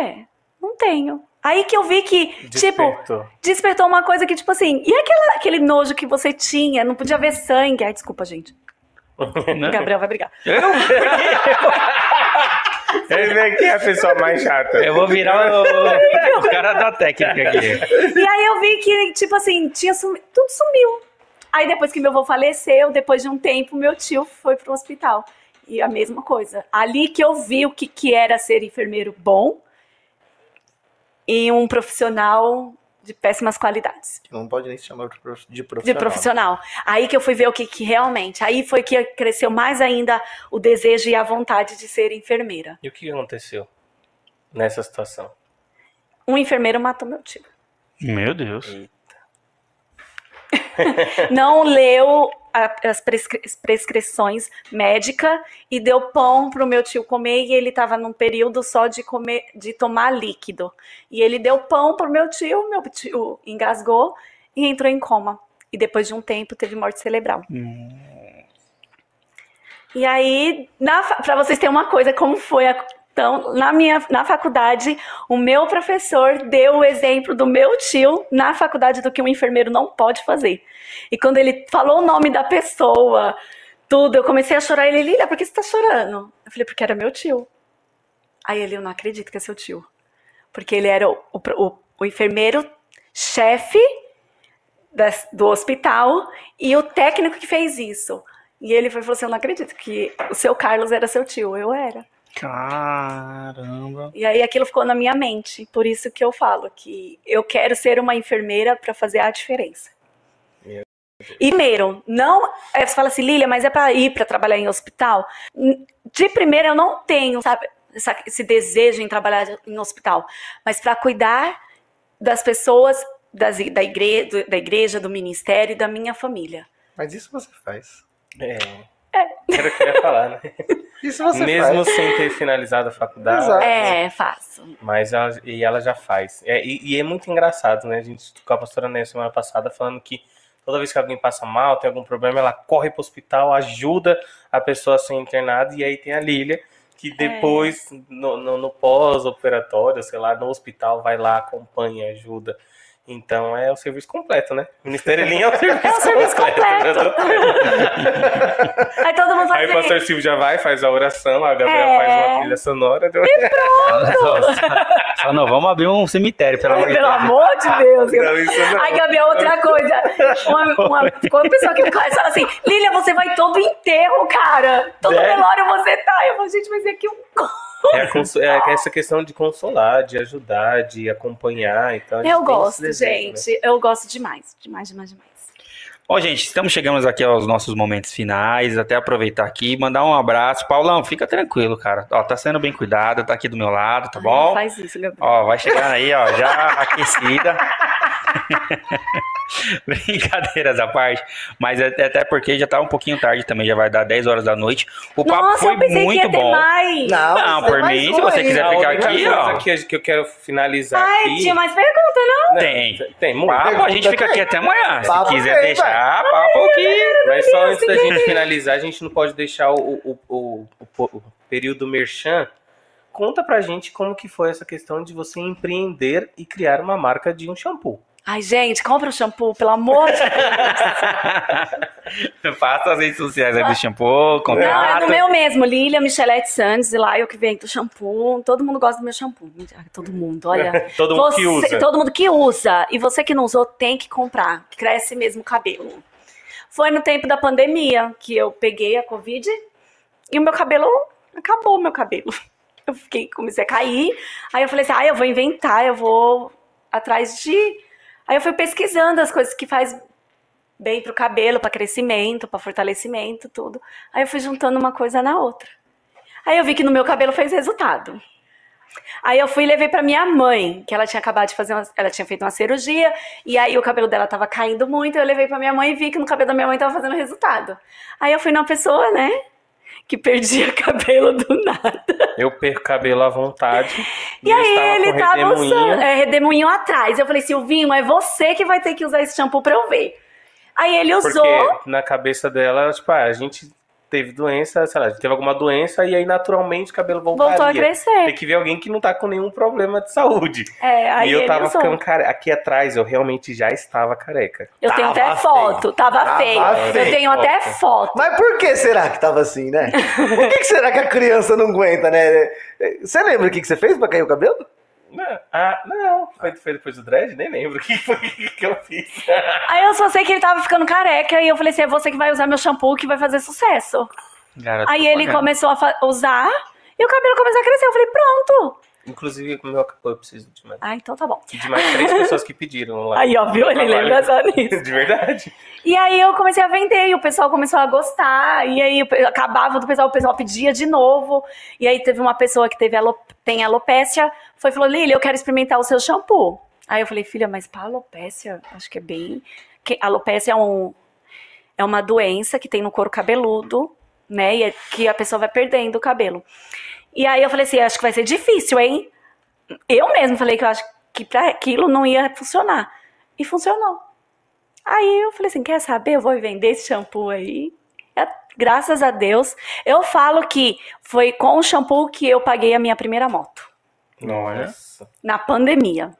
é, não tenho. Aí que eu vi que, tipo, Despertou. despertou uma coisa que, tipo assim, e aquela, aquele nojo que você tinha? Não podia ver sangue. Ai, desculpa, gente. Né? O Gabriel vai brigar. Ele vem aqui é a pessoa mais chata. Eu vou virar o, o cara da técnica aqui. E aí eu vi que, tipo assim, tinha sumi- tudo sumiu. Aí depois que meu avô faleceu, depois de um tempo, meu tio foi pro hospital. E a mesma coisa. Ali que eu vi o que, que era ser enfermeiro bom e um profissional de péssimas qualidades. Não pode nem se chamar de prof- de profissional. profissional. Aí que eu fui ver o que, que realmente. Aí foi que cresceu mais ainda o desejo e a vontade de ser enfermeira. E o que aconteceu nessa situação? Um enfermeiro matou meu tio. Meu Deus. não leu a- as prescri- prescrições médicas e deu pão pro meu tio comer e ele estava num período só de comer, de tomar líquido. E ele deu pão pro meu tio, meu tio engasgou e entrou em coma. E depois de um tempo teve morte cerebral. E aí, para vocês terem uma coisa, como foi a então, na minha na faculdade, o meu professor deu o exemplo do meu tio na faculdade do que um enfermeiro não pode fazer. E quando ele falou o nome da pessoa, tudo, eu comecei a chorar. Ele, Lília, por que você tá chorando? Eu falei, porque era meu tio. Aí ele, eu não acredito que é seu tio. Porque ele era o, o, o- enfermeiro chefe do hospital e o técnico que fez isso. E ele falou assim: Eu não acredito que o seu Carlos era seu tio. Eu era. Caramba. E aí aquilo ficou na minha mente. Por isso que eu falo que eu quero ser uma enfermeira para fazer a diferença. E primeiro, não. é, Você fala assim, Lília, mas é pra ir pra trabalhar em hospital? De primeira, eu não tenho, sabe, essa- esse desejo em trabalhar em hospital. Mas pra cuidar das pessoas das, da, igre, do- da igreja, do ministério e da minha família. Mas isso você faz. É. Era o que eu ia falar, né? Isso você Mesmo faz. sem ter finalizado a faculdade. Exato. É, faço. Mas ela, e ela já faz. É, e, e é muito engraçado, né? A gente com a pastora Néia semana passada falando que toda vez que alguém passa mal, tem algum problema, ela corre pro hospital, ajuda a pessoa a ser internada. E aí tem a Lília, que depois, no, no- no pós-operatório, sei lá, no hospital, vai lá, acompanha, ajuda. Então é o serviço completo, né? Ministério Elim é o serviço, É o serviço completo. Aí todo mundo fala Aí o pastor Silvio já vai, faz a oração, a Gabriela É. faz uma trilha sonora. Só não vamos abrir um cemitério, pelo amor de pelo Deus. amor de Deus. Não, isso não. Ai, Gabriel, outra coisa. Uma, uma, uma pessoa que me conhece fala assim: Lília, você vai todo enterro, cara. Todo velório você tá. Eu falo, gente, mas é que um. É, cons- é essa questão de consolar, de ajudar, de acompanhar. Então Eu gosto, desejo, né? gente. Eu gosto demais. Demais, demais, demais. Bom, gente, estamos chegando aqui aos nossos momentos finais. Até aproveitar aqui e mandar um abraço. Paulão, fica tranquilo, cara. Ó, tá sendo bem cuidado, tá aqui do meu lado, tá Ai, bom? faz isso, Gabriel. Ó, vai chegando aí, ó, já aquecida. Brincadeiras à parte, mas até até porque já tá um pouquinho tarde também, já vai dar 10 horas da noite. O papo Nossa, foi eu pensei que muito ia ter bom. mais. Não, Não, tem por mim, se você quiser A ficar aqui, ó. que, que eu quero finalizar Ai, aqui. tinha mais pergunta, não? Tem. Tem muito. Papo, a gente fica aqui até amanhã. Se Papo quiser tem, deixar, papo aqui. Mas só antes da gente finalizar, a gente não pode deixar o, o, o, o, o período merchan. Conta pra gente como que foi essa questão de você empreender e criar uma marca de um shampoo. Ai, gente, compra o shampoo, pelo amor de Deus. Faça as redes sociais aí do shampoo, Não, é contrata. do meu mesmo, Lilia Michelete Santos, e lá eu que vendo o shampoo. Todo mundo gosta do meu shampoo. Todo mundo, olha. Todo mundo que Você- usa. Todo mundo que usa. E você que não usou, tem que comprar. que Cresce mesmo o cabelo. Foi no tempo da pandemia que eu peguei a Covid e o meu cabelo acabou o meu cabelo. Eu fiquei, comecei a cair. Aí eu falei assim: ah, eu vou inventar, eu vou atrás de. Aí eu fui pesquisando as coisas que faz bem pro cabelo, para crescimento, para fortalecimento, tudo. Aí eu fui juntando uma coisa na outra. Aí eu vi que no meu cabelo fez resultado. Aí eu fui e levei pra minha mãe, que ela tinha acabado de fazer uma, ela tinha feito uma cirurgia, e aí o cabelo dela tava caindo muito, eu levei pra minha mãe e vi que no cabelo da minha mãe tava fazendo resultado. Aí eu fui numa pessoa, né, que perdia cabelo do nada. Eu perco cabelo à vontade. E aí ele tava redemoinho. usando, é, redemoinho atrás. Eu falei, Silvinho, é você que vai ter que usar esse shampoo pra eu ver. Aí ele usou. Porque na cabeça dela, tipo, ah, a gente teve doença, sei lá, a gente teve alguma doença e aí naturalmente o cabelo voltaria. Voltou a crescer. Tem que ver alguém que não tá com nenhum problema de saúde. É, aí e eu tava usou. ficando careca. Aqui atrás eu realmente já estava careca. Eu tenho Tava até foto, tava, Tava feio. feio. Eu tenho até foto. Mas por que será que tava assim, né? Por que, que será que a criança não aguenta, né? Você lembra o que, que você fez pra cair o cabelo? Não, ah, não. Foi, foi depois do dread? Nem lembro o que foi que eu fiz. Aí eu só sei que ele tava ficando careca e eu falei assim: é você que vai usar meu shampoo que vai fazer sucesso. Garoto, Aí ele começou a usar e o cabelo começou a crescer. Eu falei: pronto. Inclusive, meu acabou, eu preciso de mais. Ah, então tá bom. De mais três pessoas que pediram lá. Aí, ó, viu? Ele lembra só nisso. De verdade. E aí eu comecei a vender e o pessoal começou a gostar. E aí eu acabava do pessoal, o pessoal pedia de novo. E aí teve uma pessoa que teve alo- tem alopécia, foi e falou: Lili, eu quero experimentar o seu shampoo. Aí eu falei, filha, mas pra alopécia, acho que é bem. que alopécia é um é uma doença que tem no couro cabeludo, né? E é que a pessoa vai perdendo o cabelo. E aí eu falei assim, acho que vai ser difícil, hein? Eu mesmo falei que eu acho que pra aquilo não ia funcionar. E funcionou. Aí eu falei assim, quer saber? Eu vou vender esse shampoo aí. É, graças a Deus. Eu falo que foi com o shampoo que eu paguei a minha primeira moto. Nossa. Na pandemia.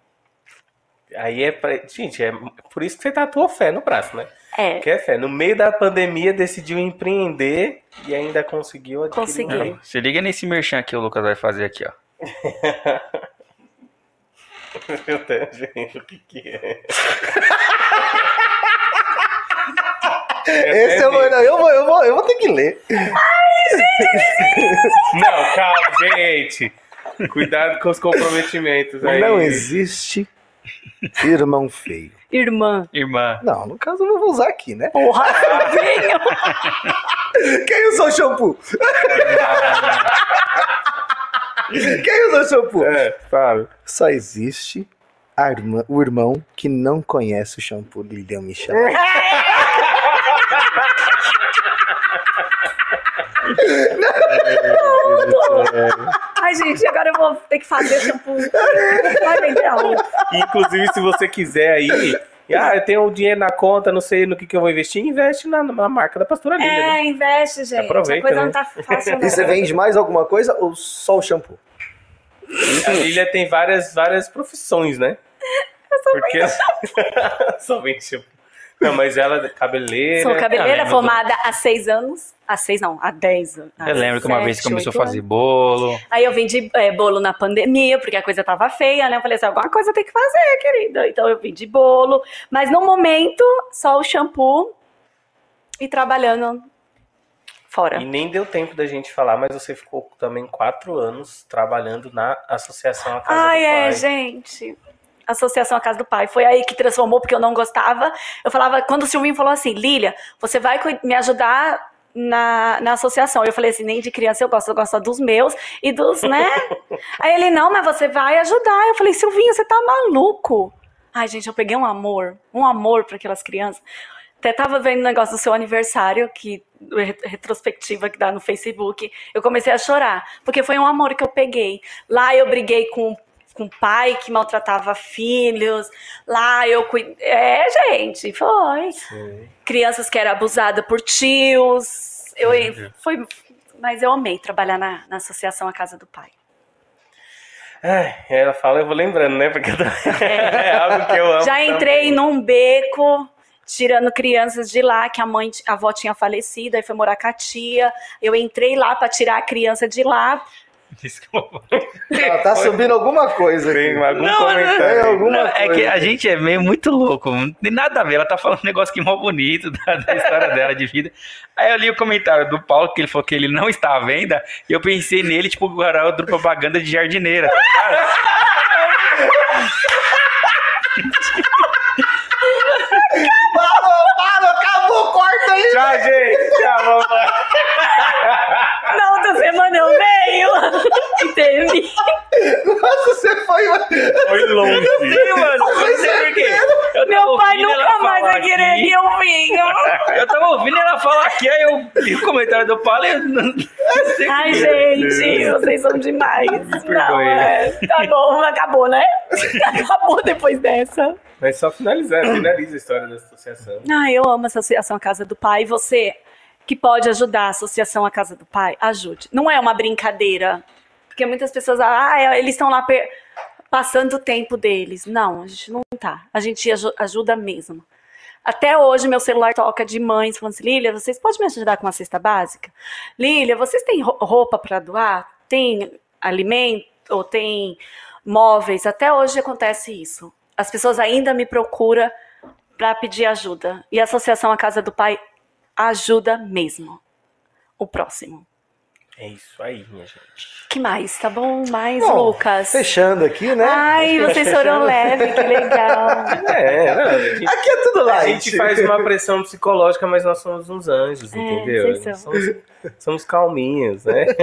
Aí é pra... Gente, é por isso que você tatuou fé no braço, né? É. Que é fé. No meio da pandemia, decidiu empreender e ainda conseguiu adquirir Consegui. um Não, bem. Se liga nesse merchan que o Lucas vai fazer aqui, ó. Meu Deus, gente, o que que é? Esse eu vou, não, eu vou, eu vou, eu vou ter que ler. Não, calma, gente. Cuidado com os comprometimentos aí. Não existe Irmão feio. Irmã. Irmã. Não, no caso eu vou usar aqui, né? Porra. Quem usou shampoo? Quem usou shampoo? É, fala. Só existe a irmã- o irmão que não conhece o shampoo Lilian Michel. Ai, gente, agora eu vou ter que fazer shampoo. Vai vender aonde? Inclusive, se você quiser aí, ah, eu tenho o dinheiro na conta, não sei no que, que eu vou investir, investe na, na marca da pastora né? É, investe, gente. Aproveita, a coisa né? não tá fácil, não. E você vende mais alguma coisa ou só o shampoo? A Lília tem várias, várias profissões, né? Porque só vende shampoo. Não, mas ela é cabeleira. Sou cabeleira lembro formada há seis anos. Há seis, não, há dez anos. Eu lembro que uma Sete, vez começou a fazer bolo. Aí eu vendi é, bolo na pandemia, porque a coisa tava feia, né? Eu falei assim, alguma coisa tem que fazer, querida. Então eu vendi bolo. Mas no momento, só o shampoo e trabalhando fora. E nem deu tempo da gente falar, mas você ficou também quatro anos trabalhando na Associação A Casa Ai, do é, Pai. gente. Associação A Casa do Pai. Foi aí que transformou, porque eu não gostava. Eu falava, quando o Silvinho falou assim, Lília, você vai me ajudar na, na associação. Eu falei assim, nem de criança eu gosto, eu gosto dos meus e dos, né? aí ele, não, mas você vai ajudar. Eu falei, Silvinho, você tá maluco? Ai, gente, eu peguei um amor, um amor para aquelas crianças. Até tava vendo o negócio do seu aniversário, que re- retrospectiva que dá no Facebook. Eu comecei a chorar, porque foi um amor que eu peguei. Lá eu briguei com com o pai que maltratava filhos. Lá eu cuidei. É, gente, foi. Crianças que eram abusadas por tios. Eu, foi, mas eu amei trabalhar na, na Associação A Casa do Pai. Ai, ela fala, eu vou lembrando, né? Porque tô- é algo que eu amo. Já entrei num beco, tirando crianças de lá, que a mãe, a avó tinha falecido, aí foi morar com a tia. Eu entrei lá para tirar a criança de lá. Desculpa. Ela tá subindo alguma coisa aqui. Tem algum Não, comentário. É, aí? alguma Não, é coisa. que a gente é meio muito louco, não tem nada a ver. Ela tá falando um negócio que mó bonito da, da história dela de vida. Aí eu li o comentário do Paulo que ele falou que ele não está à venda, e eu pensei nele, tipo, o garoto propaganda de jardineira, tá ligado? Parou, parou, acabou, corta aí. Tchau, gente. Tchau, mamãe. Na outra semana eu veio. Entendi. Nossa, você foi. Foi longe. Sim, mano, não sei por quê. Eu tava Meu pai nunca mais vai querer aqui. que eu vinha. Eu tava ouvindo ela falar aqui, aí eu vi o comentário do Paulo e eu sei Ai, gente, vocês são demais. Não, perdoe. é. Tá bom, acabou, né? Acabou depois dessa. Mas só finalizar, finaliza a história da associação. Ah, eu amo a Associação Casa do Pai. E você que pode ajudar a Associação A Casa do Pai, ajude. Não é uma brincadeira. Porque muitas pessoas, ah, é, eles estão lá passando o tempo deles. Não, a gente não tá. A gente aju- ajuda mesmo. Até hoje, meu celular toca de mães falando assim: Lília, vocês podem me ajudar com uma cesta básica? Lília, vocês têm ro- roupa para doar? Tem alimento? Ou tem móveis? Até hoje acontece isso. As pessoas ainda me procuram para pedir ajuda. E a Associação A Casa do Pai ajuda mesmo. O próximo. É isso aí, minha gente. que mais? Tá bom? Mais, Bom, Lucas? Fechando aqui, né? Ai, vocês foram leve, que legal. É, não, a gente, Aqui é tudo a light. gente faz uma pressão psicológica, mas nós somos uns anjos, É, entendeu? vocês são. Somos, somos calminhos, né?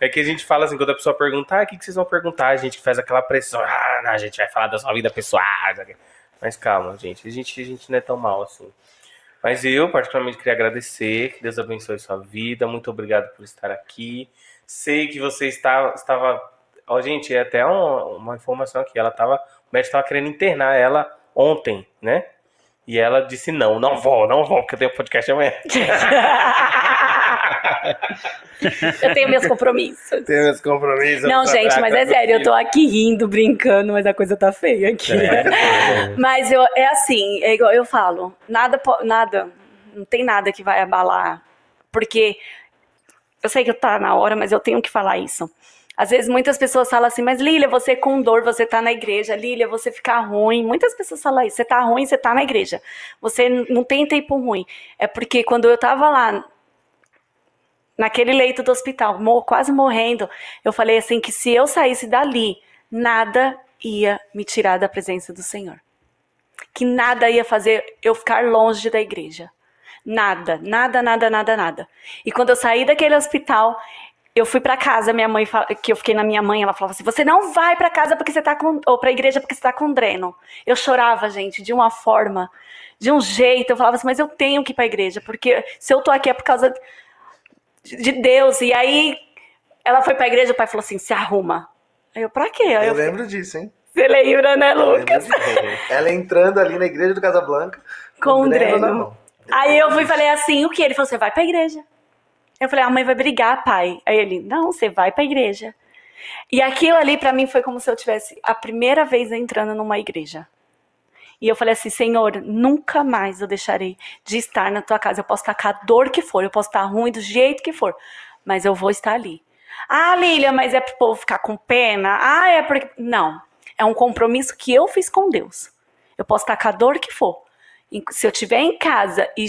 É que a gente fala assim, quando a pessoa pergunta, ah, o que, que vocês vão perguntar? A gente faz aquela pressão, ah, não, a gente vai falar da sua vida pessoal. Mas calma, gente, a gente, a gente não é tão mal assim. Mas eu, particularmente, queria agradecer, que Deus abençoe sua vida, muito obrigado por estar aqui. Sei que você está, estava. Ó, gente, é até um- uma informação aqui, ela estava. O médico estava querendo internar ela ontem, né? E ela disse: não, não vou, não vou, porque eu tenho podcast amanhã. Eu tenho meus compromissos. Tenho meus compromissos. Não, gente, mas é sério, eu tô aqui rindo, brincando, mas a coisa tá feia aqui. Mas eu, é assim, é igual eu falo, nada, nada, não tem nada que vai abalar, porque eu sei que tá na hora, mas eu tenho que falar isso. Às vezes muitas pessoas falam assim, mas Lília, você com dor, você tá na igreja. Lília, você ficar ruim. Muitas pessoas falam isso, você tá ruim, você tá na igreja. Você não tem tempo ruim. É porque quando eu tava lá, naquele leito do hospital, quase morrendo, eu falei assim que se eu saísse dali, nada ia me tirar da presença do Senhor. Que nada ia fazer eu ficar longe da igreja. Nada, nada, nada, nada, nada. E quando eu saí daquele hospital, eu fui para casa, minha mãe, que eu fiquei na minha mãe, ela falava assim: "Você não vai para casa porque você tá com ou para igreja porque você tá com dreno". Eu chorava, gente, de uma forma, de um jeito, eu falava assim: "Mas eu tenho que ir para igreja, porque se eu tô aqui é por causa de de Deus". E aí ela foi pra igreja, o pai falou assim: "Se arruma". Aí eu: "Pra quê?". Aí Eu eu, lembro disso, hein? você lembra, né, Lucas? Ela entrando ali na igreja do Casablanca Com o dreno na dreno. mão. Aí eu fui e falei assim, o que? Ele falou, você vai pra igreja. Eu falei, a mãe vai brigar, pai. Aí ele, não, você vai pra igreja. E aquilo ali pra mim foi como se eu tivesse a primeira vez entrando numa igreja. E eu falei assim, Senhor, nunca mais eu deixarei de estar na tua casa. Eu posso estar com a dor que for, eu posso estar ruim do jeito que for, mas eu vou estar ali. Ah, Lília, mas é pro povo ficar com pena? Ah, é porque. Não. É um compromisso que eu fiz com Deus. Eu posso estar com a dor que for. Se eu estiver em casa e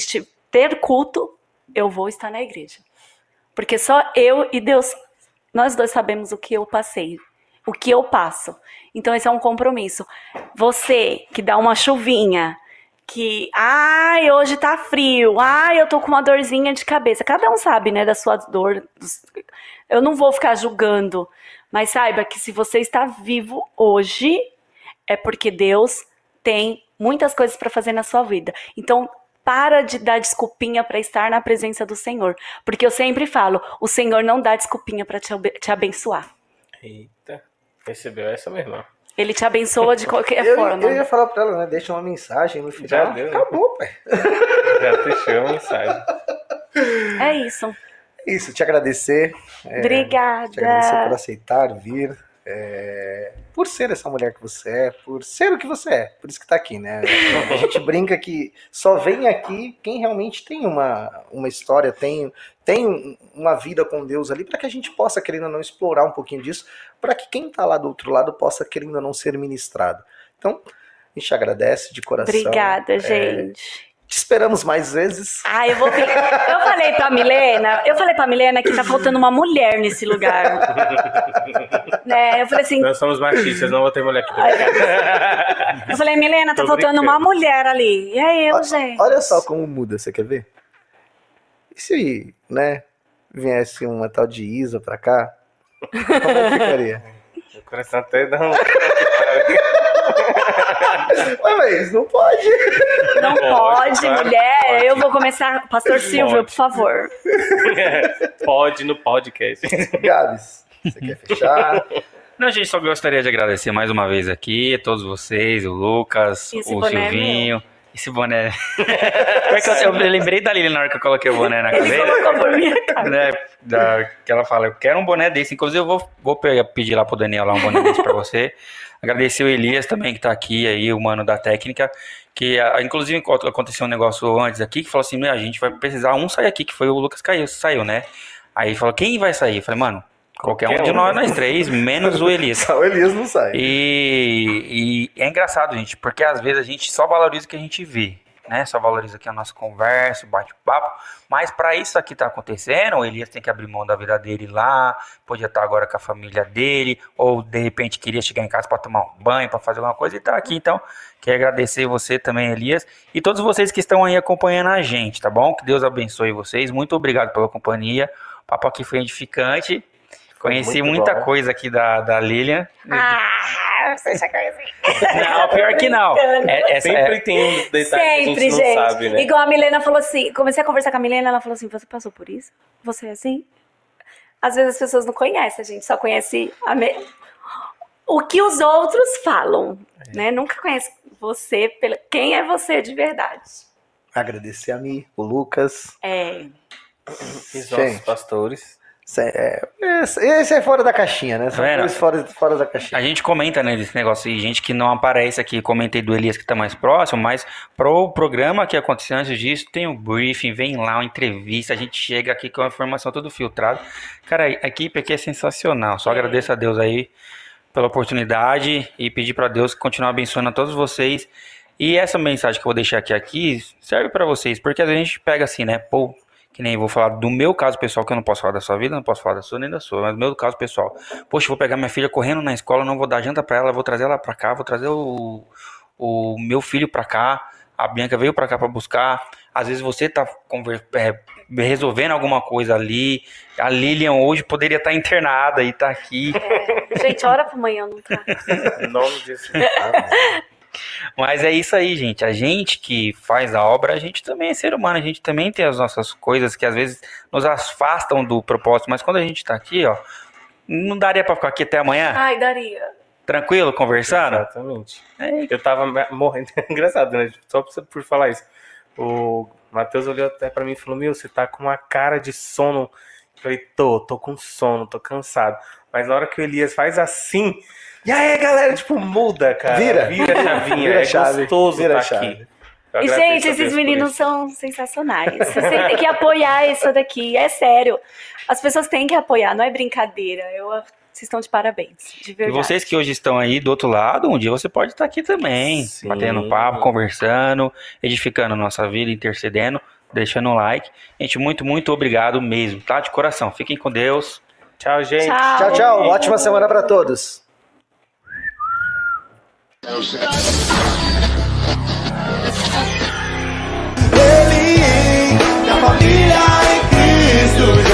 ter culto, eu vou estar na igreja. Porque só eu e Deus, nós dois sabemos o que eu passei, o que eu passo. Então esse é um compromisso. Você que dá uma chuvinha, que, ai, hoje tá frio, ai, eu tô com uma dorzinha de cabeça. Cada um sabe, né, da sua dor. Eu não vou ficar julgando, mas saiba que se você está vivo hoje, é porque Deus tem muitas coisas para fazer na sua vida. Então, para de dar desculpinha para estar na presença do Senhor, porque eu sempre falo, o Senhor não dá desculpinha para te, te abençoar. Eita, percebeu essa, meu irmão? Ele te abençoa de qualquer Eu, forma. eu ia falar pra ela, né? Deixa uma mensagem no final. Já deu, né? Acabou, pai. Já deixou a mensagem. É isso. É Isso, te agradecer. é, Obrigada. Te agradecer por aceitar vir. É, por ser essa mulher que você é, por ser o que você é. Por isso que tá aqui, né? A gente brinca que só vem aqui quem realmente tem uma, uma história, tem, tem um- uma vida com Deus ali, para que a gente possa, querendo ou não, explorar um pouquinho disso, para que quem tá lá do outro lado possa, querendo ou não, ser ministrado. Então, a gente agradece de coração. Obrigada, É, gente. Te esperamos mais vezes. Ah, eu vou. pe- Eu falei pra Milena, eu falei pra Milena que tá faltando uma mulher nesse lugar. né? Eu falei assim, Nós somos machistas, não vou ter mulher aqui. eu falei, Milena, tá Tô faltando brincando. uma mulher ali. E aí eu, gente. Olha só como muda, você quer ver? E se, né, viesse uma tal de Isa pra cá? Como é que ficaria? Meu coração até dá um... Ué, mas não pode. Não Pode, pode, claro, mulher. pode. Eu vou começar. Pastor Silvio, Pode. por favor. Pode no podcast. Gabs, você quer fechar? Não, gente, só gostaria de agradecer mais uma vez aqui a todos vocês, o Lucas, Esse o é Silvinho. Esse boné. Eu, eu lembrei da Lili na hora que eu coloquei o boné na Ele cabeça. colocou por minha cara. né, da, que ela fala, eu quero um boné desse. Inclusive, eu vou, vou pegar- pedir lá pro Daniel lá um boné desse pra você. Agradecer o Elias também, que tá aqui aí, o mano da técnica. Que, inclusive, aconteceu um negócio antes aqui, que falou assim, "Meu, a gente vai precisar um sair aqui, que foi o Lucas caiu, saiu, né? Aí falou, quem vai sair? Eu falei, mano, qualquer, Qualquer um de um. nós, nós três, menos o Elias. O Elias não sai. E, e é engraçado, gente, porque às vezes a gente só valoriza o que a gente vê, né? Só valoriza aqui a nossa conversa, o bate-papo. Mas para isso aqui tá acontecendo, o Elias tem que abrir mão da vida dele lá, podia estar agora com a família dele, ou de repente queria chegar em casa para tomar um banho, para fazer alguma coisa e tá aqui. Então, quero agradecer você também, Elias, e todos vocês que estão aí acompanhando a gente, tá bom? Que Deus abençoe vocês. Muito obrigado pela companhia. O papo aqui foi edificante. Conheci muito muita bom. coisa aqui da, da Lilian. Ah, você já conhece. Não, pior que não. É, essa, Sempre é, tem um detalhe que a Sempre, gente não gente. sabe, né? Igual a Milena falou assim, comecei a conversar com a Milena, ela falou assim, você passou por isso? Você é assim? Às vezes as pessoas não conhecem, a gente só conhece a me- o que os outros falam, É. né? Nunca conhece você, pela... quem é você de verdade. Agradecer a mim, o Lucas. É, Os nossos Gente. pastores. Esse é, esse- é fora da caixinha, né? São Tá coisas fora, fora da a caixinha. gente comenta né, desse negócio e gente que não aparece aqui. Comentei do Elias que tá mais próximo, mas pro programa que aconteceu antes disso, tem um briefing, vem lá uma entrevista, a gente chega aqui com a informação tudo filtrada. Cara, a equipe aqui é sensacional. Só É. agradeço a Deus aí pela oportunidade e pedir para Deus continuar abençoando a todos vocês. E essa mensagem que eu vou deixar aqui, aqui serve para vocês, porque às vezes a gente pega assim, né? Pô, Que nem vou falar do meu caso pessoal, que eu não posso falar da sua vida, não posso falar da sua nem da sua, mas do meu caso pessoal. Poxa, eu vou pegar minha filha correndo na escola, não vou dar janta pra ela, vou trazer ela pra cá, vou trazer o, o meu filho pra cá. A Bianca veio pra cá pra buscar. Às vezes você tá conver- é, resolvendo alguma coisa ali. A Lilian hoje poderia estar internada e tá aqui. Gente, hora pra amanhã não tá. Em nome disso. Mas é isso aí, gente. A gente que faz a obra, a gente também é ser humano. A gente também tem as nossas coisas que às vezes nos afastam do propósito. Mas quando a gente tá aqui, ó, não daria pra ficar aqui até amanhã? Ai, daria. Tranquilo, conversando? Exatamente. É, Eu tava morrendo. Engraçado, né? Só por- falar isso. O Matheus olhou até pra mim e falou: Meu, você tá com uma cara de sono. Eu falei: Tô, tô com sono, tô cansado. Mas na hora que o Elias faz assim. E aí, galera, tipo, muda, cara. Vira. Vira a chavinha. Vira a é chave, gostoso vira tá aqui. E, gente, esses meninos são sensacionais. Vocês têm que apoiar isso daqui. É sério. As pessoas têm que apoiar, não é brincadeira. Eu, vocês estão de parabéns. De E verdade. vocês que hoje estão aí do outro lado, um dia você pode estar aqui também, Sim. batendo papo, conversando, edificando a nossa vida, intercedendo, deixando um like. Gente, muito, muito obrigado mesmo, tá? De coração. Fiquem com Deus. Tchau, gente. Tchau, tchau. tchau. Ótima semana para todos. Ele, família em Cristo.